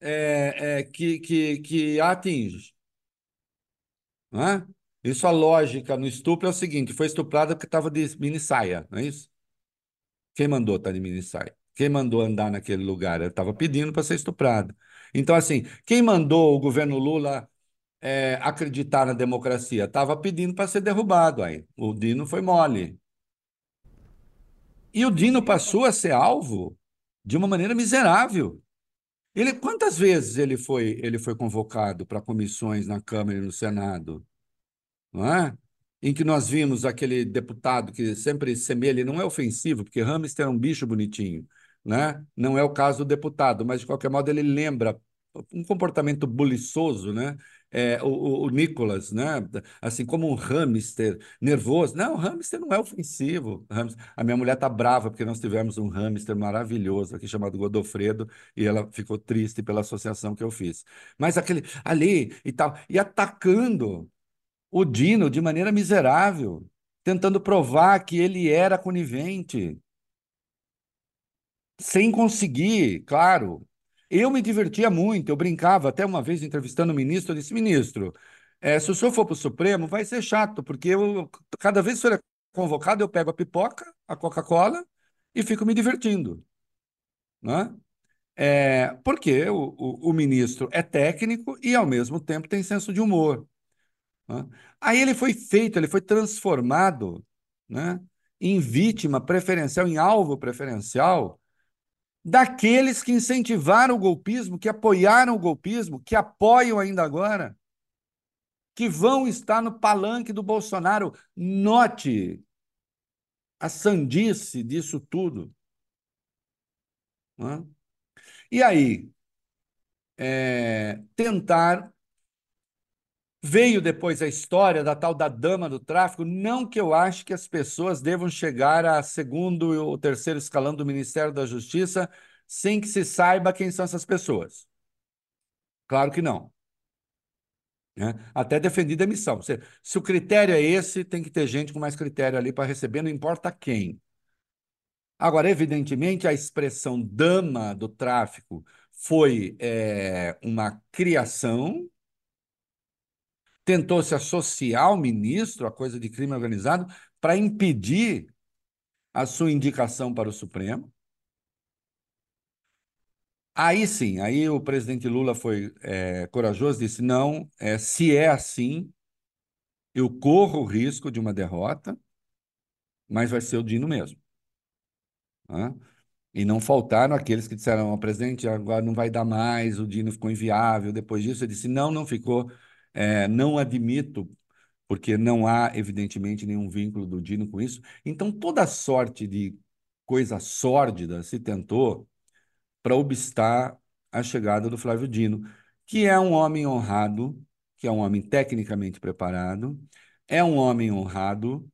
é, é, que, que, que a atinge. É? Isso a lógica no estupro é o seguinte: foi estuprada porque estava de mini saia, não é isso? Quem mandou estar tá de mini saia? Quem mandou andar naquele lugar? Ela estava pedindo para ser estuprada. Então, assim, quem mandou o governo Lula é, acreditar na democracia? Estava pedindo para ser derrubado aí. O Dino foi mole. E o Dino passou a ser alvo de uma maneira miserável. Ele, quantas vezes ele foi, ele foi convocado para comissões na Câmara e no Senado? Não é? Em que nós vimos aquele deputado que sempre semelha, não é ofensivo, porque hamster é um bicho bonitinho, né? Não é o caso do deputado, mas de qualquer modo ele lembra um comportamento buliçoso, né? É, o, o, Nicolas, né? Assim como um hamster nervoso. Não, o hamster não é ofensivo. A minha mulher tá brava porque nós tivemos um hamster maravilhoso aqui chamado Godofredo e ela ficou triste pela associação que eu fiz. Mas aquele ali e tal, e atacando o Dino de maneira miserável, tentando provar que ele era conivente. Sem conseguir, claro, eu me divertia muito, eu brincava, até uma vez entrevistando o ministro, eu disse, ministro, é, se o senhor for para o Supremo, vai ser chato, porque eu, cada vez que o senhor é convocado, eu pego a pipoca, a Coca-Cola e fico me divertindo. Né? É, porque o, o, o, ministro é técnico e, ao mesmo tempo, tem senso de humor. Né? Aí ele foi feito, ele foi transformado né, em vítima preferencial, em alvo preferencial daqueles que incentivaram o golpismo, que apoiaram o golpismo, que apoiam ainda agora, que vão estar no palanque do Bolsonaro. Note a sandice disso tudo. E aí, é, tentar. Veio depois a história da tal da dama do tráfico. Não que eu ache que as pessoas devam chegar a segundo ou terceiro escalão do Ministério da Justiça sem que se saiba quem são essas pessoas. Claro que não. Né? Até defendi demissão. Se, se o critério é esse, tem que ter gente com mais critério ali para receber, não importa quem. Agora, evidentemente, a expressão dama do tráfico foi é, uma criação, tentou se associar ao ministro, a coisa de crime organizado, para impedir a sua indicação para o Supremo. Aí sim, aí o presidente Lula foi é, corajoso, disse: não, é, se é assim, eu corro o risco de uma derrota, mas vai ser o Dino mesmo. Né? E não faltaram aqueles que disseram: oh, presidente, agora não vai dar mais, o Dino ficou inviável. Depois disso, ele disse: não, não ficou, é, não admito, porque não há, evidentemente, nenhum vínculo do Dino com isso. Então, toda sorte de coisa sórdida se tentou para obstar a chegada do Flávio Dino, que é um homem honrado, que é um homem tecnicamente preparado, é um homem honrado,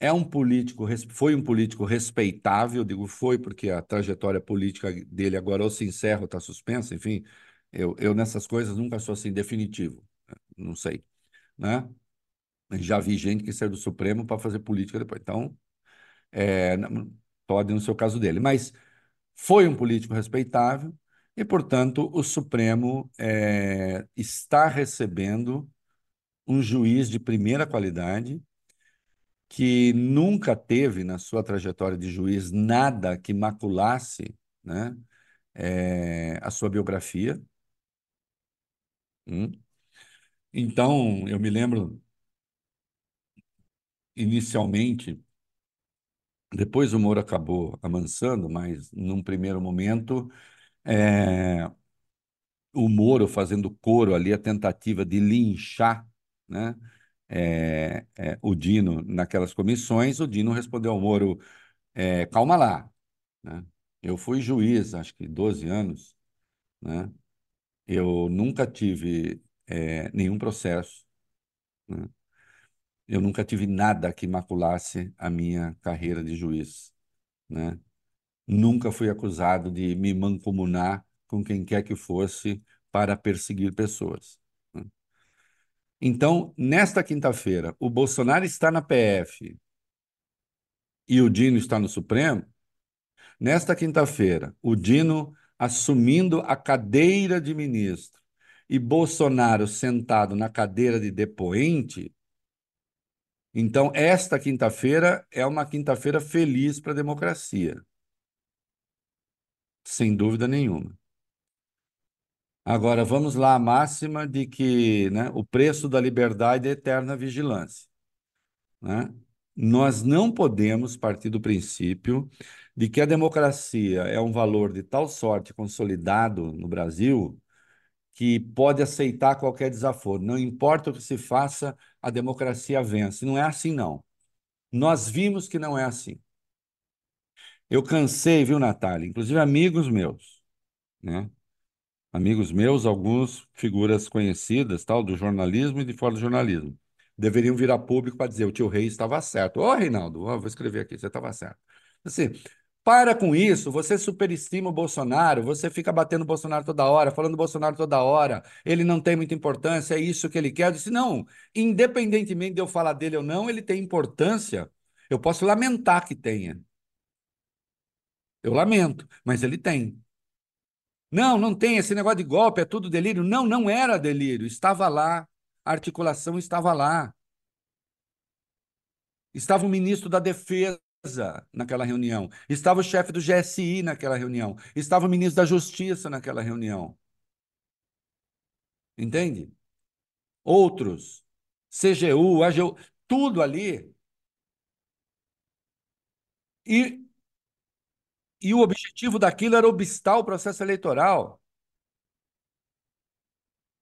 é um político, foi um político respeitável, digo foi porque a trajetória política dele agora ou se encerra ou está suspensa, enfim, eu, eu nessas coisas nunca sou assim definitivo, não sei, né? Já vi gente que saiu do Supremo para fazer política depois. Então, é, pode no seu caso dele. Mas foi um político respeitável e, portanto, o Supremo é, está recebendo um juiz de primeira qualidade que nunca teve na sua trajetória de juiz nada que maculasse né, é, a sua biografia. Hum. Então, eu me lembro, inicialmente, depois o Moro acabou amansando, mas num primeiro momento, é, o Moro fazendo coro ali, a tentativa de linchar né, é, é, o Dino naquelas comissões, o Dino respondeu ao Moro, é, calma lá, né? Eu fui juiz, acho que 12 anos, né? Eu nunca tive é, nenhum processo, né? Eu nunca tive nada que maculasse a minha carreira de juiz, né? Nunca fui acusado de me mancomunar com quem quer que fosse para perseguir pessoas. Né? Então, nesta quinta-feira, o Bolsonaro está na PF e o Dino está no Supremo. Nesta quinta-feira, o Dino assumindo a cadeira de ministro e Bolsonaro sentado na cadeira de depoente. Então, esta quinta-feira é uma quinta-feira feliz para a democracia. Sem dúvida nenhuma. Agora, vamos lá, a máxima de que né, o preço da liberdade é eterna vigilância. Né? Nós não podemos partir do princípio de que a democracia é um valor de tal sorte consolidado no Brasil que pode aceitar qualquer desaforo. Não importa o que se faça, a democracia vence. Não é assim, não. Nós vimos que não é assim. Eu cansei, viu, Natália? Inclusive amigos meus, né? amigos meus, alguns figuras conhecidas, tal, do jornalismo e de fora do jornalismo, deveriam vir a público para dizer o tio Rei estava certo. Ô, Reinaldo, ó, vou escrever aqui, você estava certo. Assim, para com isso, você superestima o Bolsonaro, você fica batendo o Bolsonaro toda hora, falando do Bolsonaro toda hora, ele não tem muita importância, é isso que ele quer. Eu disse, não, independentemente de eu falar dele ou não, ele tem importância. Eu posso lamentar que tenha. Eu lamento, mas ele tem. Não, não tem esse negócio de golpe, é tudo delírio. Não, não era delírio, estava lá, a articulação estava lá. Estava o ministro da Defesa naquela reunião, estava o chefe do GSI naquela reunião, estava o ministro da Justiça naquela reunião. Entende? Outros, CGU, AGU, tudo ali. E e o objetivo daquilo era obstar o processo eleitoral.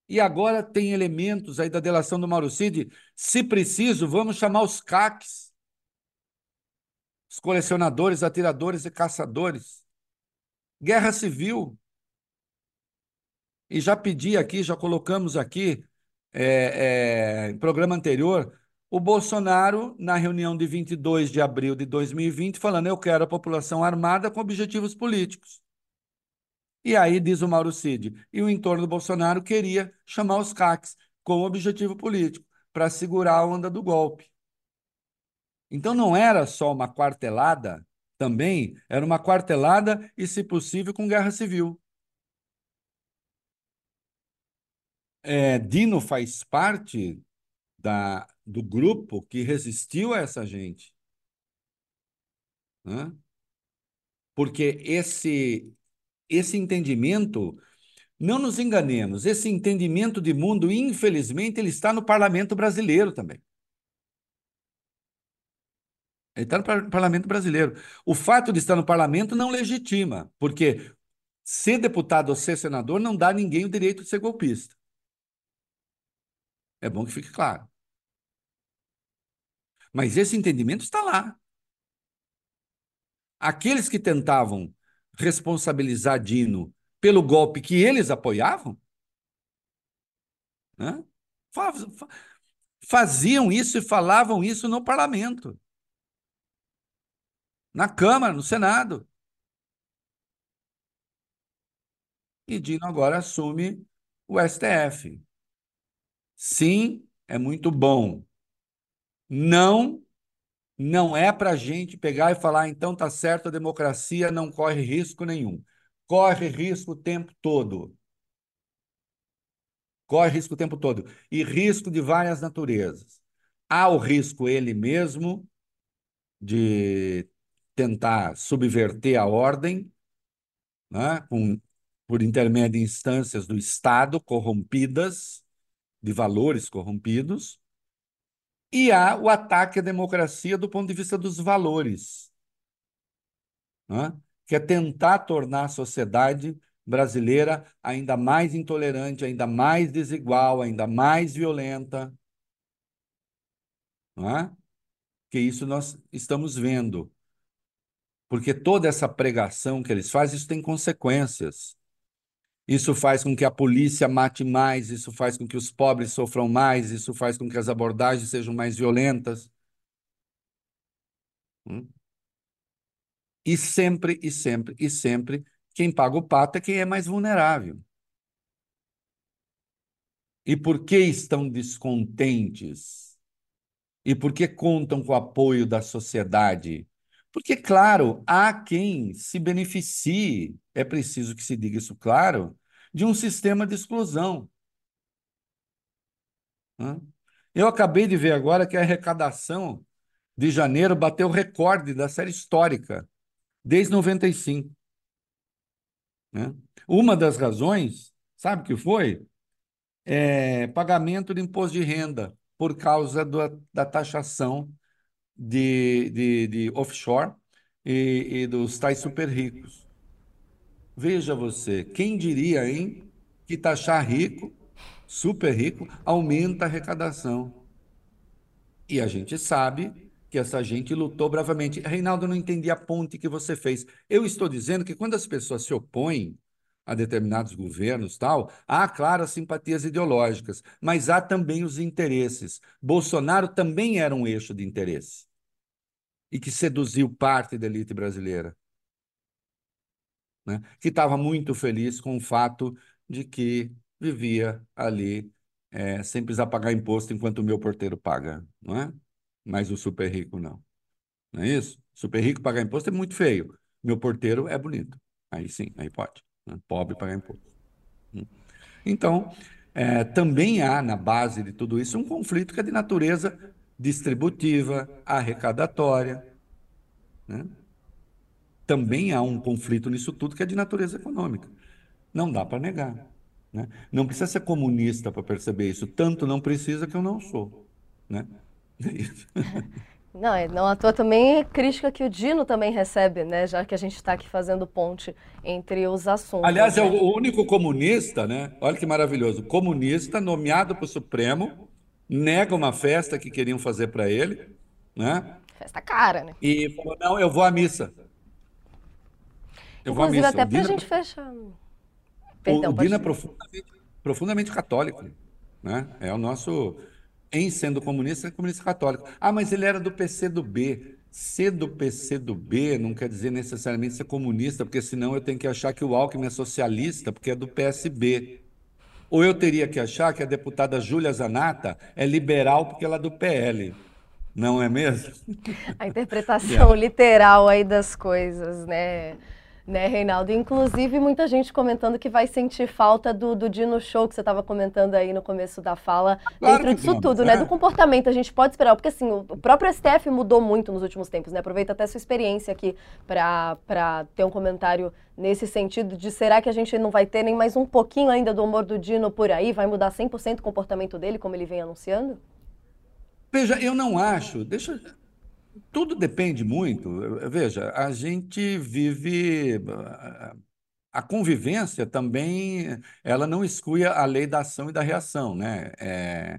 E agora tem elementos aí da delação do Mauro Cid. Se preciso, vamos chamar os CACs, os colecionadores, atiradores e caçadores. Guerra civil. E já pedi aqui, já colocamos aqui, é, é, em programa anterior, o Bolsonaro, na reunião de 22 de abril de 2020, falando: eu quero a população armada com objetivos políticos. E aí diz o Mauro Cid, e o entorno do Bolsonaro queria chamar os CACs com objetivo político, para segurar a onda do golpe. Então não era só uma quartelada, também era uma quartelada e, se possível, com guerra civil. É, Dino faz parte da, do grupo que resistiu a essa gente. Né? Porque esse, esse entendimento, não nos enganemos, esse entendimento de mundo, infelizmente, ele está no parlamento brasileiro também. Ele está no parlamento brasileiro. O fato de estar no parlamento não legitima, porque ser deputado ou ser senador não dá a ninguém o direito de ser golpista. É bom que fique claro. Mas esse entendimento está lá. Aqueles que tentavam responsabilizar Dino pelo golpe que eles apoiavam, né? faziam isso e falavam isso no parlamento, na Câmara, no Senado. E Dino agora assume o STF. Sim, é muito bom não não é para a gente pegar e falar, então tá certo, a democracia não corre risco nenhum. Corre risco o tempo todo. Corre risco o tempo todo. E risco de várias naturezas. Há o risco ele mesmo de tentar subverter a ordem, né, com, por intermédio de instâncias do Estado corrompidas, de valores corrompidos, e há o ataque à democracia do ponto de vista dos valores, né? que é tentar tornar a sociedade brasileira ainda mais intolerante, ainda mais desigual, ainda mais violenta. Não é? Que isso nós estamos vendo. Porque toda essa pregação que eles fazem, isso tem consequências. Isso faz com que a polícia mate mais, isso faz com que os pobres sofram mais, isso faz com que as abordagens sejam mais violentas. Hum? E sempre, e sempre, e sempre, quem paga o pato é quem é mais vulnerável. E por que estão descontentes? E por que contam com o apoio da sociedade? Porque, claro, há quem se beneficie, é preciso que se diga isso claro, de um sistema de exclusão. Eu acabei de ver agora que a arrecadação de janeiro bateu o recorde da série histórica, desde 95. Né? Uma das razões, sabe o que foi? É pagamento de imposto de renda por causa do, da taxação de, de, de offshore e, e dos tais super ricos. Veja você, quem diria, hein, que taxar rico, super rico, aumenta a arrecadação. E a gente sabe que essa gente lutou bravamente. Reinaldo, não entendi a ponte que você fez. Eu estou dizendo que quando as pessoas se opõem a determinados governos, tal, há, claro, as simpatias ideológicas, mas há também os interesses. Bolsonaro também era um eixo de interesse e que seduziu parte da elite brasileira, né? que estava muito feliz com o fato de que vivia ali é, sem precisar pagar imposto enquanto o meu porteiro paga, não é? Mas o super rico não. Não é isso? Super rico pagar imposto é muito feio. Meu porteiro é bonito. Aí sim, aí pode. Né? Pobre pagar imposto. Então, é, também há na base de tudo isso um conflito que é de natureza distributiva, arrecadatória. Né? Também há um conflito nisso tudo que é de natureza econômica. Não dá para negar. Né? Não precisa ser comunista para perceber isso. Tanto não precisa que eu não sou. Né? É isso. Não, é, não à toa também é crítica que o Dino também recebe, né? Já que a gente está aqui fazendo ponte entre os assuntos. Aliás, né? é o único comunista, né? Olha que maravilhoso. Comunista nomeado para o Supremo, nega uma festa que queriam fazer para ele, né? Festa cara, né? E falou: não, eu vou à missa. Eu Inclusive, vou à missa. até para a gente fechar. Perdão, o Dino é profundamente, profundamente católico, né? É o nosso em sendo comunista, é comunista católico. Ah, mas ele era do PC do B. Ser do PC do B não quer dizer necessariamente ser comunista, porque senão eu tenho que achar que o Alckmin é socialista, porque é do PSB. Ou eu teria que achar que a deputada Júlia Zanata é liberal porque ela é do PL. Não é mesmo? A interpretação é. literal aí das coisas, né? Né, Reinaldo? Inclusive, muita gente comentando que vai sentir falta do, do Dino Show, que você estava comentando aí no começo da fala, claro dentro disso tudo, né? é. Do comportamento, a gente pode esperar, porque assim, o próprio STF mudou muito nos últimos tempos, né? Aproveita até sua experiência aqui para ter um comentário nesse sentido de será que a gente não vai ter nem mais um pouquinho ainda do humor do Dino por aí? Vai mudar 100% o comportamento dele, como ele vem anunciando? Veja, eu não acho. Deixa, tudo depende muito. Veja, a gente vive. A convivência também, ela não exclui a lei da ação e da reação, né? É,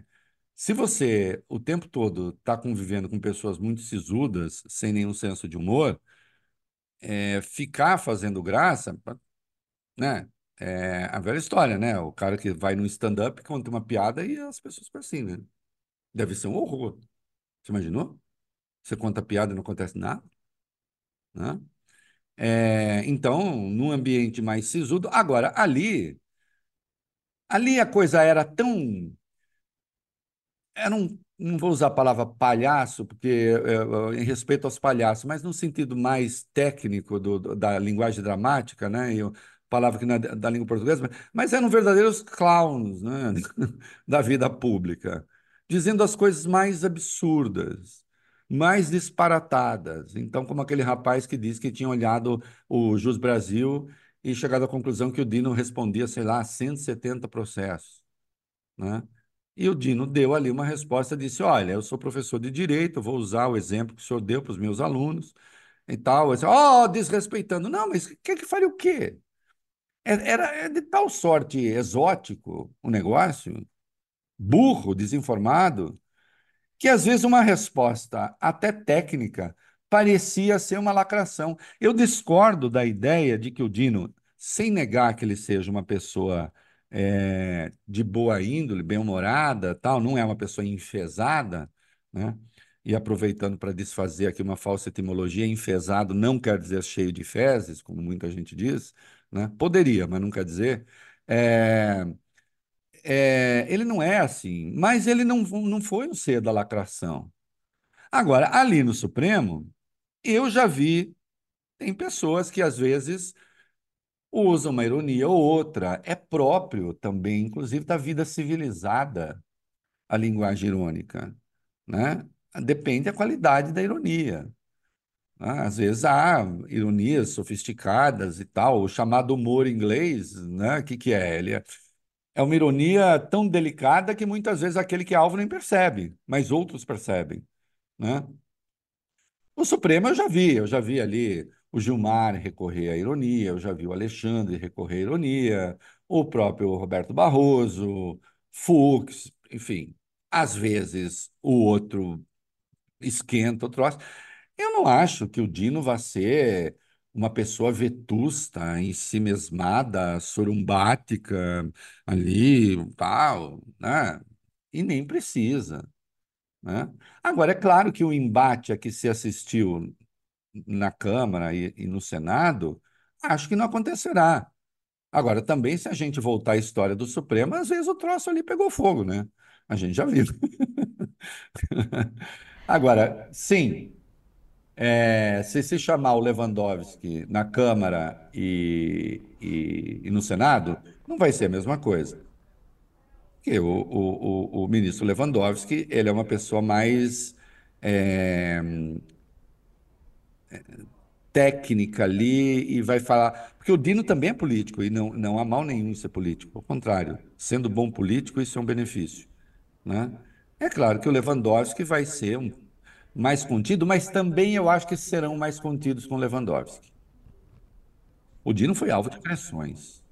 se você o tempo todo está convivendo com pessoas muito sisudas, sem nenhum senso de humor, é, ficar fazendo graça, né? É a velha história, né? O cara que vai no stand-up conta uma piada e as pessoas ficam assim, né? Deve ser um horror. Você imaginou? Você conta piada e não acontece nada. Né? É, então, num ambiente mais sisudo. Agora, ali, ali a coisa era tão. Era um não vou usar a palavra palhaço, porque é, em respeito aos palhaços, mas no sentido mais técnico do, da linguagem dramática, né? Eu, palavra que não é da língua portuguesa, mas, mas eram verdadeiros clowns, né? da vida pública, dizendo as coisas mais absurdas, mais disparatadas. Então, como aquele rapaz que disse que tinha olhado o Jus Brasil e chegado à conclusão que o Dino respondia, sei lá, 170 processos, né? E o Dino deu ali uma resposta, disse: Olha, eu sou professor de direito, vou usar o exemplo que o senhor deu para os meus alunos e tal. Oh, desrespeitando. Não, mas quer que fale o quê? É, era é de tal sorte exótico o negócio, burro, desinformado, que às vezes uma resposta até técnica parecia ser uma lacração. Eu discordo da ideia de que o Dino, sem negar que ele seja uma pessoa é, de boa índole, bem-humorada, tal, não é uma pessoa enfesada, né? E aproveitando para desfazer aqui uma falsa etimologia, enfesado não quer dizer cheio de fezes, como muita gente diz, né? Poderia, mas não quer dizer. É, é, ele não é assim, mas ele não, não foi o ser da lacração. Agora, ali no Supremo, eu já vi, tem pessoas que às vezes usa uma ironia ou outra. É próprio também, inclusive, da vida civilizada, a linguagem irônica. Né? Depende da qualidade da ironia. Né? Às vezes há ironias sofisticadas e tal, o chamado humor inglês, né? O que, que é? Ele é, é uma ironia tão delicada que muitas vezes aquele que é alvo nem percebe, mas outros percebem. Né? O Supremo eu já vi, eu já vi ali o Gilmar recorrer à ironia, eu já vi o Alexandre recorrer à ironia, o próprio Roberto Barroso, Fux, enfim. Às vezes o outro esquenta, outro troço. Eu não acho que o Dino vá ser uma pessoa vetusta, em si mesmada, sorumbática, ali, tal, né? E nem precisa. Né? Agora, é claro que o embate a que se assistiu na Câmara e, e no Senado, acho que não acontecerá. Agora, também, se a gente voltar à história do Supremo, às vezes o troço ali pegou fogo, né? A gente já viu. Agora, sim, é, se se chamar o Lewandowski na Câmara e, e, e, no Senado, não vai ser a mesma coisa. Porque o, o, o, o ministro Lewandowski, ele é uma pessoa mais é, técnica ali e vai falar. Porque o Dino também é político e não, não há mal nenhum ser político. Ao contrário, sendo bom político, isso é um benefício. Né? É claro que o Lewandowski vai ser um, mais contido, mas também eu acho que serão mais contidos com Lewandowski. O Dino foi alvo de pressões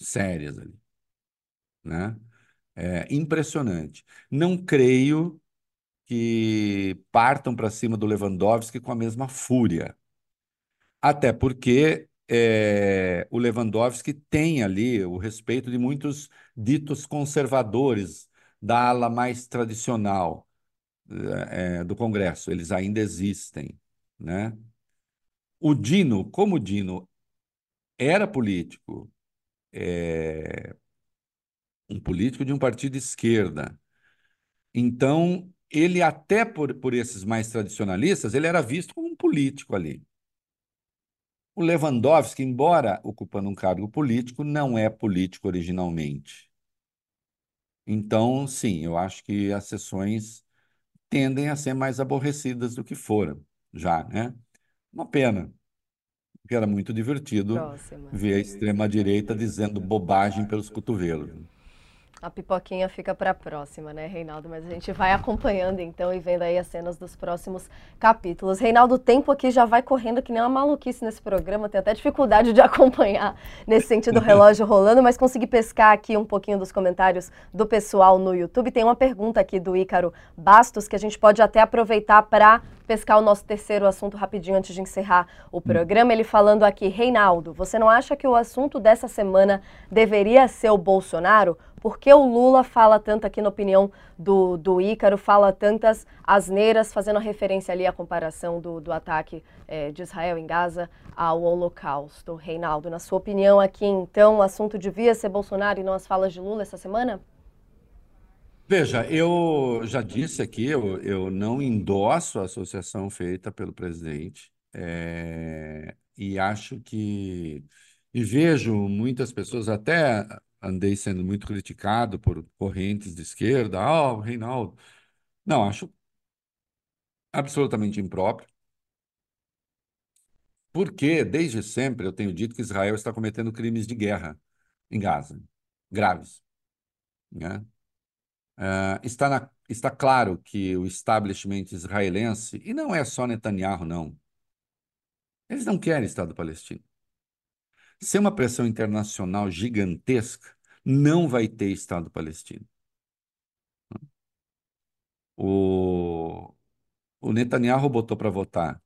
sérias ali. Né? É impressionante. Não creio que partam para cima do Lewandowski com a mesma fúria. Até porque é, o Lewandowski tem ali o respeito de muitos ditos conservadores da ala mais tradicional é, do Congresso. Eles ainda existem. Né? O Dino, como o Dino era político, é, um político de um partido de esquerda, então ele até por, por esses mais tradicionalistas, ele era visto como um político ali. O Lewandowski, embora ocupando um cargo político, não é político originalmente. Então, sim, eu acho que as sessões tendem a ser mais aborrecidas do que foram já, né? Uma pena, porque era muito divertido Próxima. ver a extrema-direita dizendo bobagem pelos cotovelos. A pipoquinha fica para a próxima, né, Reinaldo? Mas a gente vai acompanhando então e vendo aí as cenas dos próximos capítulos. Reinaldo, o tempo aqui já vai correndo que nem uma maluquice nesse programa, tem até dificuldade de acompanhar nesse sentido o relógio rolando, mas consegui pescar aqui um pouquinho dos comentários do pessoal no YouTube. Tem uma pergunta aqui do Ícaro Bastos que a gente pode até aproveitar para pescar o nosso terceiro assunto rapidinho antes de encerrar o programa. Ele falando aqui, Reinaldo, você não acha que o assunto dessa semana deveria ser o Bolsonaro? Por que o Lula fala tanto aqui na opinião do, do Ícaro, fala tantas asneiras, fazendo referência ali à comparação do, do ataque é, de Israel em Gaza ao Holocausto? Reinaldo, na sua opinião aqui, então, o assunto devia ser Bolsonaro e não as falas de Lula essa semana? Veja, eu já disse aqui, eu, eu não endosso a associação feita pelo presidente, é, e acho que. E vejo muitas pessoas, até andei sendo muito criticado por correntes de esquerda, ah, oh, Reinaldo. Não, acho absolutamente impróprio. Porque, desde sempre, eu tenho dito que Israel está cometendo crimes de guerra em Gaza, graves. Né? Uh, está, na, está claro que o establishment israelense, e não é só Netanyahu, não, eles não querem Estado palestino. Sem uma pressão internacional gigantesca, não vai ter Estado palestino. O, o Netanyahu botou para votar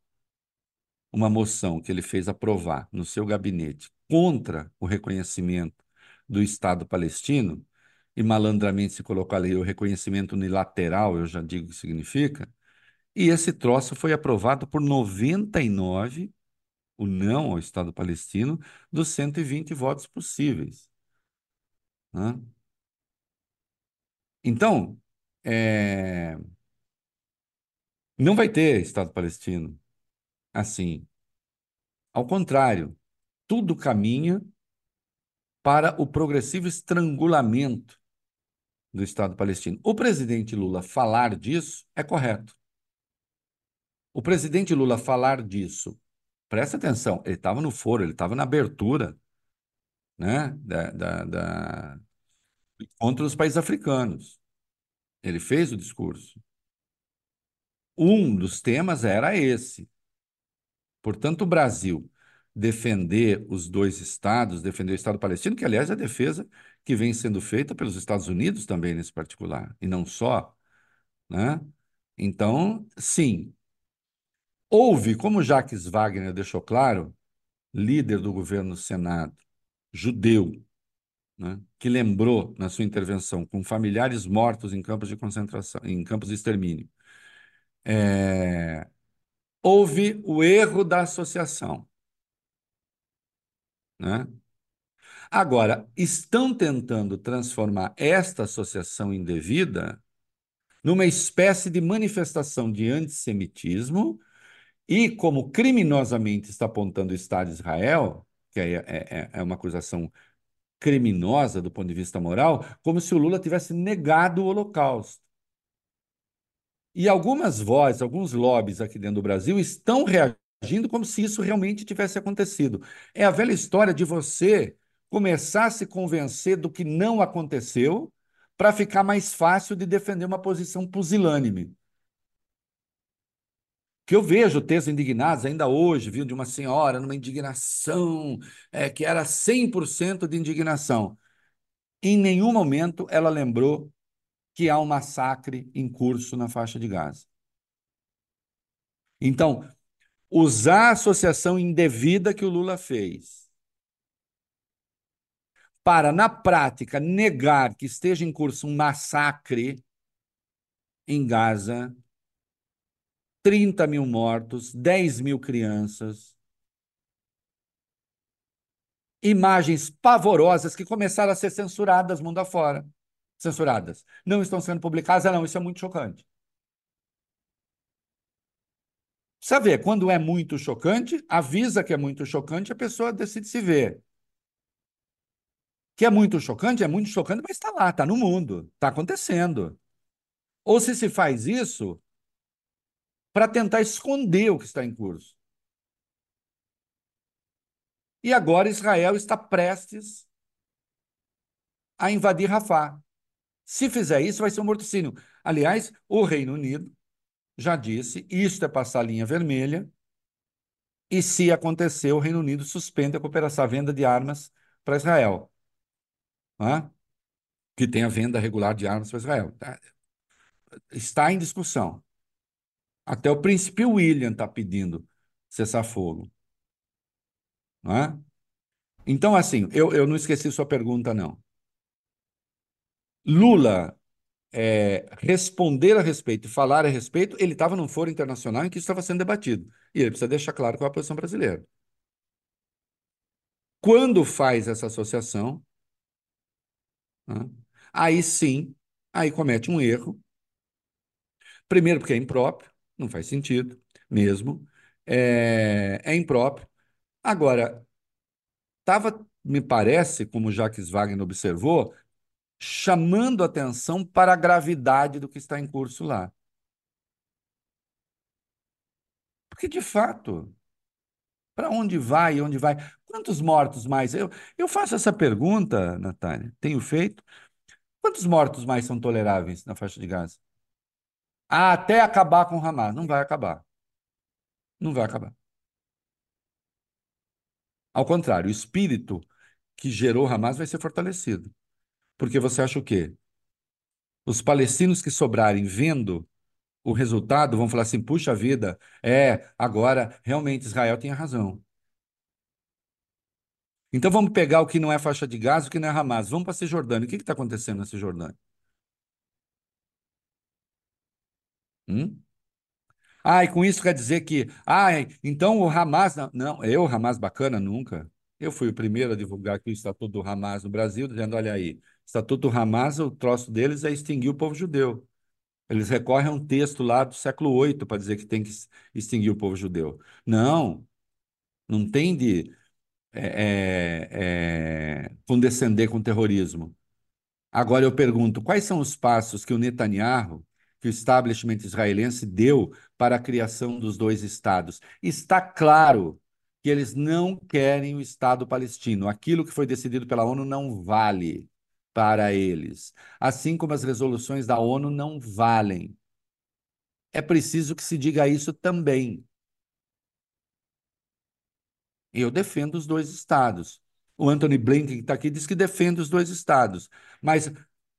uma moção que ele fez aprovar no seu gabinete contra o reconhecimento do Estado palestino, e malandramente se colocou ali o reconhecimento unilateral, eu já digo o que significa, e esse troço foi aprovado por 99, o não ao Estado palestino, dos 120 votos possíveis. Né? Então, é... não vai ter Estado palestino assim. Ao contrário, tudo caminha para o progressivo estrangulamento do Estado palestino. O presidente Lula falar disso é correto. O presidente Lula falar disso, presta atenção, ele estava no foro, ele estava na abertura né, da, da, da, contra os países africanos. Ele fez o discurso. Um dos temas era esse. Portanto, o Brasil defender os dois estados, defender o Estado palestino, que, aliás, é a defesa que vem sendo feita pelos Estados Unidos também nesse particular, e não só. Né? Então, sim, houve, como Jacques Wagner deixou claro, líder do governo do Senado, judeu, né, que lembrou na sua intervenção com familiares mortos em campos de concentração, em campos de extermínio, é, houve o erro da associação. Né? Agora, estão tentando transformar esta associação indevida numa espécie de manifestação de antissemitismo e, como criminosamente está apontando o Estado de Israel, que é, é, é uma acusação criminosa do ponto de vista moral, como se o Lula tivesse negado o Holocausto. E algumas vozes, alguns lobbies aqui dentro do Brasil estão reagindo como se isso realmente tivesse acontecido. É a velha história de você começar a se convencer do que não aconteceu para ficar mais fácil de defender uma posição pusilânime. Que eu vejo textos indignados ainda hoje, viu, de uma senhora numa indignação é, que era 100% de indignação. Em nenhum momento ela lembrou que há um massacre em curso na faixa de Gaza. Então, usar a associação indevida que o Lula fez para, na prática, negar que esteja em curso um massacre em Gaza, 30 mil mortos, 10 mil crianças, imagens pavorosas que começaram a ser censuradas mundo afora. Censuradas. Não estão sendo publicadas, ah, não, isso é muito chocante. Precisa ver, quando é muito chocante, avisa que é muito chocante, a pessoa decide se ver que é muito chocante, é muito chocante, mas está lá, está no mundo, está acontecendo. Ou se se faz isso para tentar esconder o que está em curso. E agora Israel está prestes a invadir Rafah. Se fizer isso, vai ser um morticínio. Aliás, o Reino Unido já disse: isto é passar a linha vermelha. E se acontecer, o Reino Unido suspende a cooperação, a venda de armas para Israel né? que tem a venda regular de armas para Israel. Tá? Está em discussão. Até o príncipe William está pedindo cessar-fogo. Né? Então, assim, eu, eu não esqueci sua pergunta, não. Lula é, responder a respeito falar a respeito, ele estava num foro internacional em que isso estava sendo debatido. E ele precisa deixar claro qual é a posição brasileira. Quando faz essa associação, né? Aí sim, Aí comete um erro. Primeiro, porque é impróprio, não faz sentido mesmo. É, é impróprio. Agora, estava, me parece, como Jacques Wagner observou, chamando atenção para a gravidade do que está em curso lá. Porque, de fato, para onde vai, onde vai? Quantos mortos mais? Eu, eu faço essa pergunta, Natália, tenho feito. Quantos mortos mais são toleráveis na faixa de Gaza? Até acabar com o Hamas. Não vai acabar. Não vai acabar. Ao contrário, o espírito que gerou o Hamas vai ser fortalecido. Porque você acha o quê? Os palestinos que sobrarem vendo o resultado vão falar assim: puxa vida, é, agora realmente Israel tem razão. Então vamos pegar o que não é faixa de Gaza, o que não é Hamas. Vamos para a Cisjordânia. O que está acontecendo na Cisjordânia? Hum? Ah, e com isso quer dizer que, ah, então o Hamas. Não, não, eu, Hamas bacana, nunca. Eu fui o primeiro a divulgar aqui o Estatuto do Hamas no Brasil, dizendo: olha aí, Estatuto do Hamas, o troço deles é extinguir o povo judeu. Eles recorrem a um texto lá do século VIII para dizer que tem que extinguir o povo judeu. Não, não tem de é, é, é condescender com o terrorismo. Agora eu pergunto: quais são os passos que o Netanyahu, que o establishment israelense deu para a criação dos dois estados? Está claro que eles não querem o Estado palestino. Aquilo que foi decidido pela ONU não vale para eles, assim como as resoluções da ONU não valem. É preciso que se diga isso também. Eu defendo os dois estados. O Anthony Blinken, que está aqui, diz que defende os dois estados. Mas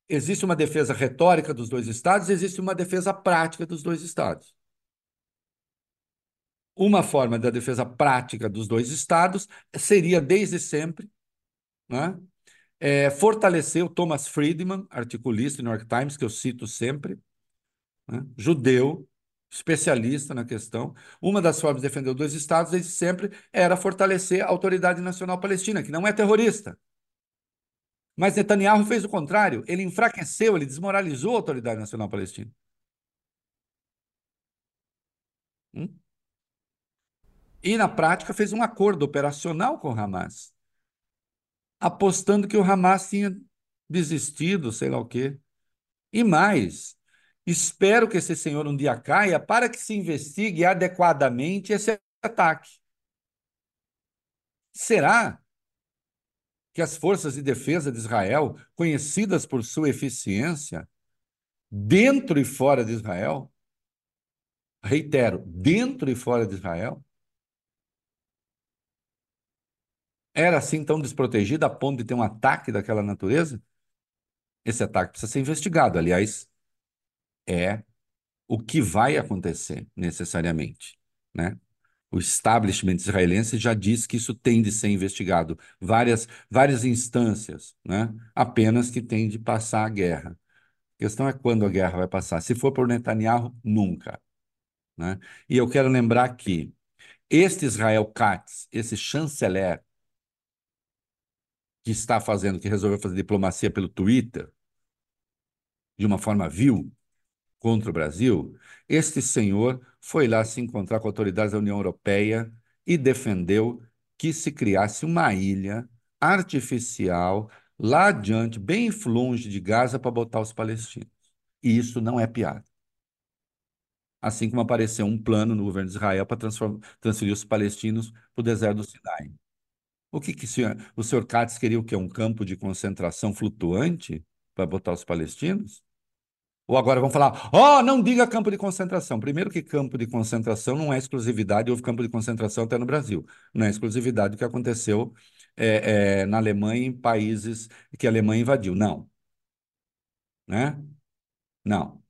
existe uma defesa retórica dos dois estados, existe uma defesa prática dos dois estados. Uma forma da defesa prática dos dois estados seria, desde sempre, né, é, fortalecer o Thomas Friedman, articulista do New York Times, que eu cito sempre, né, judeu, especialista na questão. Uma das formas de defender os dois estados, desde sempre, era fortalecer a Autoridade Nacional Palestina, que não é terrorista. Mas Netanyahu fez o contrário. Ele enfraqueceu, ele desmoralizou a Autoridade Nacional Palestina. Hum? E, na prática, fez um acordo operacional com o Hamas, apostando que o Hamas tinha desistido, sei lá o quê. E mais, espero que esse senhor um dia caia para que se investigue adequadamente esse ataque. Será que as forças de defesa de Israel, conhecidas por sua eficiência, dentro e fora de Israel, reitero, dentro e fora de Israel, era assim tão desprotegida a ponto de ter um ataque daquela natureza? Esse ataque precisa ser investigado. Aliás, é o que vai acontecer necessariamente, né? O establishment israelense já disse que isso tem de ser investigado, várias, várias instâncias, né? apenas que tem de passar a guerra. A questão é quando a guerra vai passar. Se for por Netanyahu, nunca. Né? E eu quero lembrar que este Israel Katz, esse chanceler, que está fazendo, que resolveu fazer diplomacia pelo Twitter, de uma forma vil, contra o Brasil, este senhor foi lá se encontrar com autoridades da União Europeia e defendeu que se criasse uma ilha artificial lá adiante, bem longe de Gaza, para botar os palestinos. E isso não é piada. Assim como apareceu um plano no governo de Israel para transferir os palestinos para o deserto do Sinai. O que, que o senhor, o senhor Katz queria o quê? Um campo de concentração flutuante para botar os palestinos? Ou agora vão falar, ó, oh, não diga campo de concentração. Primeiro que campo de concentração não é exclusividade, houve campo de concentração até no Brasil. Não é exclusividade do que aconteceu é, é, na Alemanha, em países que a Alemanha invadiu. Não. Né? Não.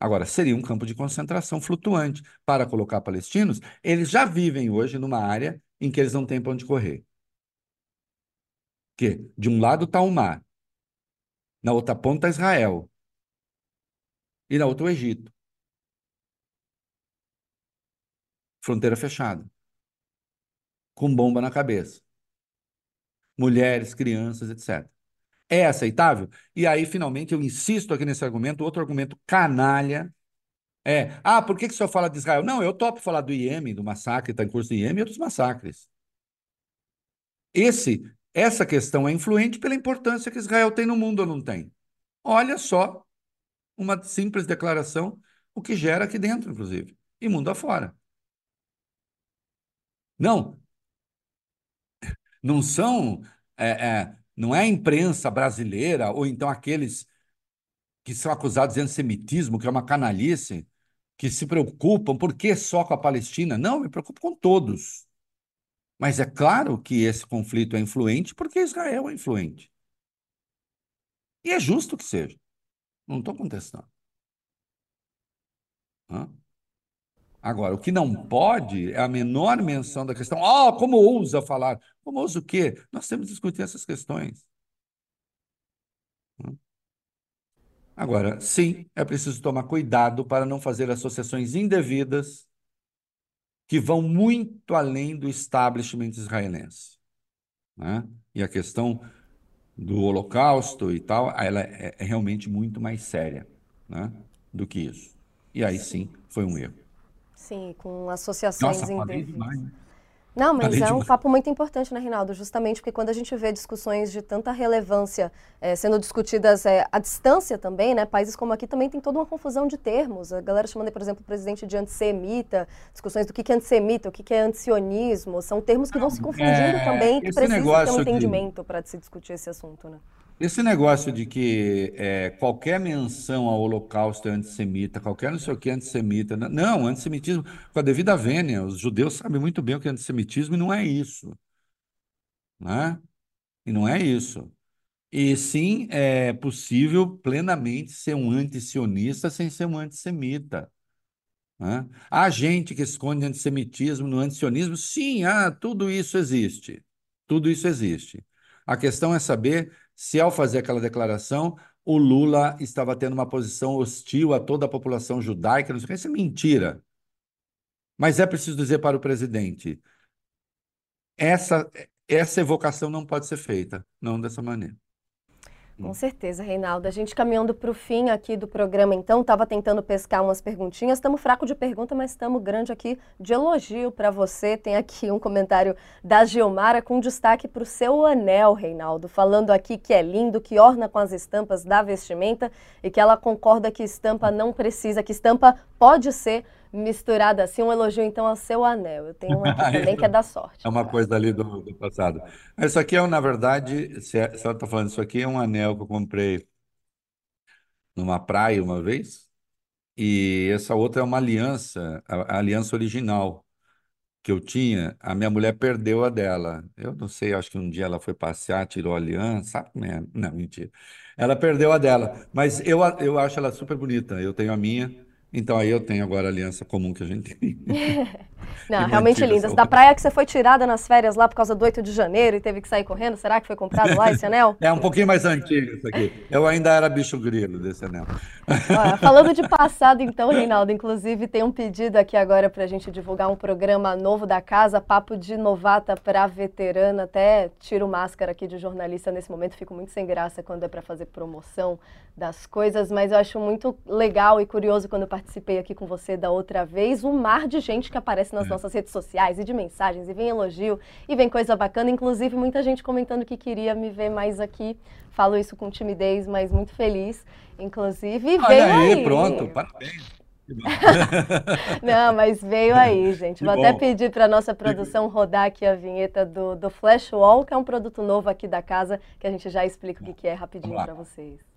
Agora, seria um campo de concentração flutuante para colocar palestinos. Eles já vivem hoje numa área em que eles não têm para onde correr. Que de um lado está o mar, na outra ponta está Israel, e na outra o Egito. Fronteira fechada. Com bomba na cabeça. Mulheres, crianças, etc. É aceitável? E aí, finalmente, eu insisto aqui nesse argumento, outro argumento canalha. É, ah, por que, que senhor fala de Israel? Não, eu topo falar do Iêmen, do massacre, está em curso do Iêmen e outros massacres. Esse, essa questão é influente pela importância que Israel tem no mundo ou não tem. Olha só uma simples declaração, o que gera aqui dentro, inclusive, e mundo afora. Não, não são, é, é, não é a imprensa brasileira ou então aqueles que são acusados de antissemitismo, que é uma canalice, que se preocupam, por que só com a Palestina? Não, me preocupo com todos. Mas é claro que esse conflito é influente porque Israel é influente. E é justo que seja. Não estou contestando. Hã? Agora, o que não pode é a menor menção da questão. Ah, oh, como ousa falar? Como ousa o quê? Nós temos que discutir essas questões. Agora, sim, é preciso tomar cuidado para não fazer associações indevidas que vão muito além do establishment israelense. Né? E a questão do Holocausto e tal, ela é, é realmente muito mais séria né, do que isso. E aí sim, foi um erro. Sim, com associações Nossa. Demais, né? Não, mas é um papo muito importante, né, Rinaldo? Justamente porque quando a gente vê discussões de tanta relevância é, sendo discutidas é, à distância também, né? Países como aqui também tem toda uma confusão de termos. A galera chamando, por exemplo, o presidente de antissemita, discussões do que é antissemita, o que é antisionismo. São termos que vão se confundindo é, também, que precisam ter um entendimento para se discutir esse assunto, né? Esse negócio de que é, qualquer menção ao Holocausto é antissemita, qualquer não sei o que é antissemita. Não, antissemitismo, com a devida vênia, os judeus sabem muito bem o que é antissemitismo e não é isso. Né? E não é isso. E sim, é possível plenamente ser um antisionista sem ser um antissemita. Né? Há gente que esconde antissemitismo no antisionismo? Sim, ah, tudo isso existe. Tudo isso existe. A questão é saber se ao fazer aquela declaração o Lula estava tendo uma posição hostil a toda a população judaica, não sei o que, isso é mentira. Mas é preciso dizer para o presidente: essa, essa evocação não pode ser feita, não dessa maneira. Com certeza, Reinaldo. A gente caminhando para o fim aqui do programa, então, estava tentando pescar umas perguntinhas. Estamos fraco de pergunta, mas estamos grande aqui de elogio para você. Tem aqui um comentário da Gilmara com destaque para o seu anel, Reinaldo, falando aqui que é lindo, que orna com as estampas da vestimenta e que ela concorda que estampa não precisa, que estampa pode ser misturada assim. Um elogio, então, ao seu anel. Eu tenho um aqui também que é da sorte. É uma coisa ali do, do passado. Isso aqui é, na verdade, se, é, se ela está falando, isso aqui é um anel que eu comprei numa praia uma vez. E essa outra é uma aliança, a, a aliança original que eu tinha, a minha mulher perdeu a dela. Eu não sei, acho que um dia ela foi passear, tirou a aliança, sabe? Não, mentira. Ela perdeu a dela, mas eu, eu acho ela super bonita. Eu tenho a minha. Então aí eu tenho agora a aliança comum que a gente tem. Não, realmente lindas. Da praia que você foi tirada nas férias lá por causa do 8 de janeiro e teve que sair correndo, será que foi comprado lá esse anel? É um pouquinho mais antigo isso aqui. Eu ainda era bicho grilo desse anel. Olha, falando de passado então, Reinaldo, inclusive tem um pedido aqui agora para a gente divulgar um programa novo da casa, Papo de Novata para Veterana. Até tiro máscara aqui de jornalista nesse momento, fico muito sem graça quando é para fazer promoção das coisas, mas eu acho muito legal e curioso quando eu participei aqui com você da outra vez, o mar de gente que aparece nas é. nossas redes sociais e de mensagens, e vem elogio, e vem coisa bacana, inclusive muita gente comentando que queria me ver mais aqui. Falo isso com timidez, mas muito feliz, inclusive. Olha veio aí, aí, pronto, parabéns. Não, mas veio aí, gente. Vou até pedir para nossa produção rodar aqui a vinheta do, do Flash Wall, que é um produto novo aqui da casa, que a gente já explica o que, que é rapidinho para vocês.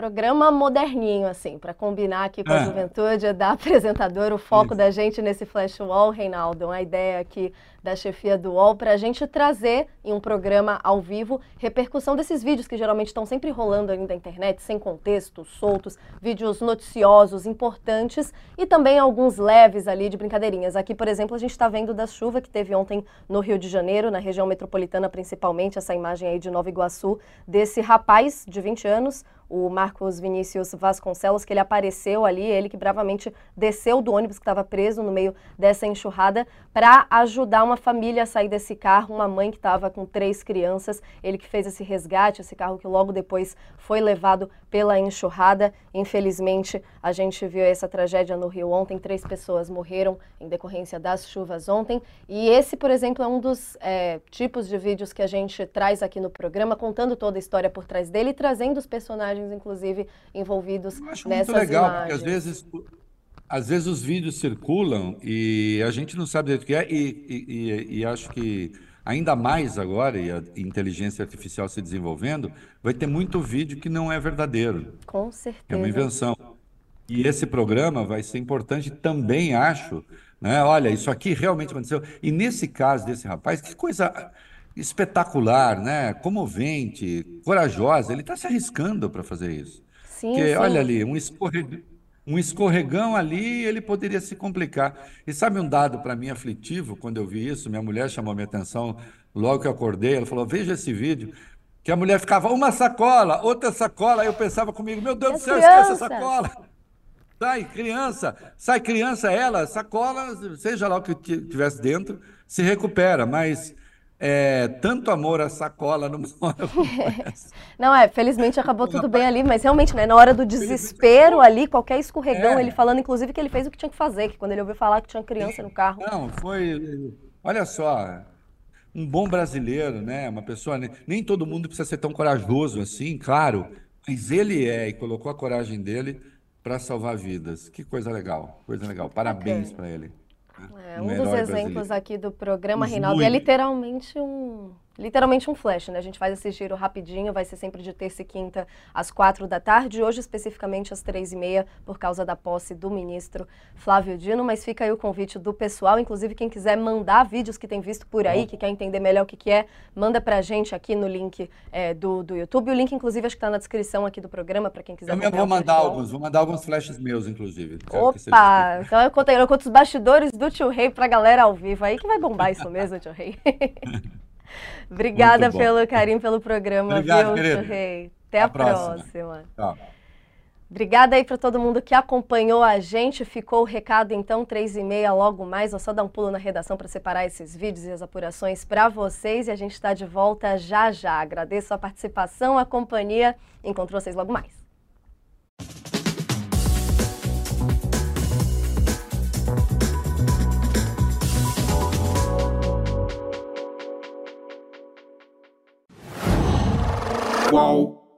Programa moderninho, assim, para combinar aqui com a é. juventude da apresentadora. O foco Isso. da gente nesse Flash Wall, Reinaldo, uma ideia aqui da chefia do UOL para a gente trazer em um programa ao vivo repercussão desses vídeos que geralmente estão sempre rolando ali na internet, sem contexto, soltos, vídeos noticiosos, importantes e também alguns leves ali de brincadeirinhas. Aqui, por exemplo, a gente está vendo da chuva que teve ontem no Rio de Janeiro, na região metropolitana principalmente, essa imagem aí de Nova Iguaçu, desse rapaz de 20 anos, o Marcos Vinícius Vasconcelos, que ele apareceu ali, ele que bravamente desceu do ônibus que estava preso no meio dessa enxurrada para ajudar uma família a sair desse carro, uma mãe que estava com três crianças, ele que fez esse resgate, esse carro que logo depois foi levado pela enxurrada. Infelizmente, a gente viu essa tragédia no Rio ontem, três pessoas morreram em decorrência das chuvas ontem, e esse, por exemplo, é um dos é, tipos de vídeos que a gente traz aqui no programa, contando toda a história por trás dele e trazendo os personagens personagens, inclusive, envolvidos acho nessas muito legal, imagens. porque às vezes, às vezes os vídeos circulam e a gente não sabe do que é, e, e, e, e acho que ainda mais agora, e a inteligência artificial se desenvolvendo, vai ter muito vídeo que não é verdadeiro. Com certeza. É uma invenção. E esse programa vai ser importante também, acho, né? Olha, isso aqui realmente aconteceu. E nesse caso desse rapaz, que coisa espetacular, né? Comovente, corajosa. Ele está se arriscando para fazer isso. Sim, Porque, sim. olha ali, um, escorreg... um escorregão ali, ele poderia se complicar. E sabe um dado para mim aflitivo, quando eu vi isso? Minha mulher chamou minha atenção logo que eu acordei. Ela falou: Veja esse vídeo. Que a mulher ficava uma sacola, outra sacola. Aí eu pensava comigo: Meu Deus do céu, esquece a sacola. Sai criança, sai criança, ela, sacola, seja lá o que tivesse dentro, se recupera. Mas é, tanto amor a sacola não mora Não, é, felizmente acabou tudo bem ali, mas realmente, né, na hora do desespero ali, qualquer escorregão, é. ele falando, inclusive, que ele fez o que tinha que fazer, que quando ele ouviu falar que tinha criança no carro. Não, foi. Olha só, um bom brasileiro, né? Uma pessoa. Nem todo mundo precisa ser tão corajoso assim, claro, mas ele é e colocou a coragem dele para salvar vidas. Que coisa legal, coisa legal. Parabéns okay. para ele. É, um, um dos exemplos brasileiro. aqui do programa, Reinaldo, é literalmente um literalmente um flash, né? A gente faz esse giro rapidinho, vai ser sempre de terça e quinta às quatro da tarde, hoje especificamente às três e meia, por causa da posse do ministro Flávio Dino, mas fica aí o convite do pessoal, inclusive quem quiser mandar vídeos que tem visto por aí, que quer entender melhor o que, que é, manda pra gente aqui no link é, do, do YouTube, o link inclusive acho que está na descrição aqui do programa, para quem quiser. Eu mesmo vou mandar alguns, vou mandar alguns flashes meus, inclusive. Opa! Então eu conto, eu conto os bastidores do Tio Rei pra galera ao vivo, aí que vai bombar isso mesmo, Tio Rei. Obrigada pelo carinho pelo programa, Obrigado, viu, Rei? Até a, a próxima. próxima. Tchau. Obrigada aí para todo mundo que acompanhou a gente. Ficou o recado então, três e meia logo mais. Vou só dar um pulo na redação para separar esses vídeos e as apurações para vocês. E a gente está de volta já já. Agradeço a participação, a companhia. Encontro vocês logo mais. qual.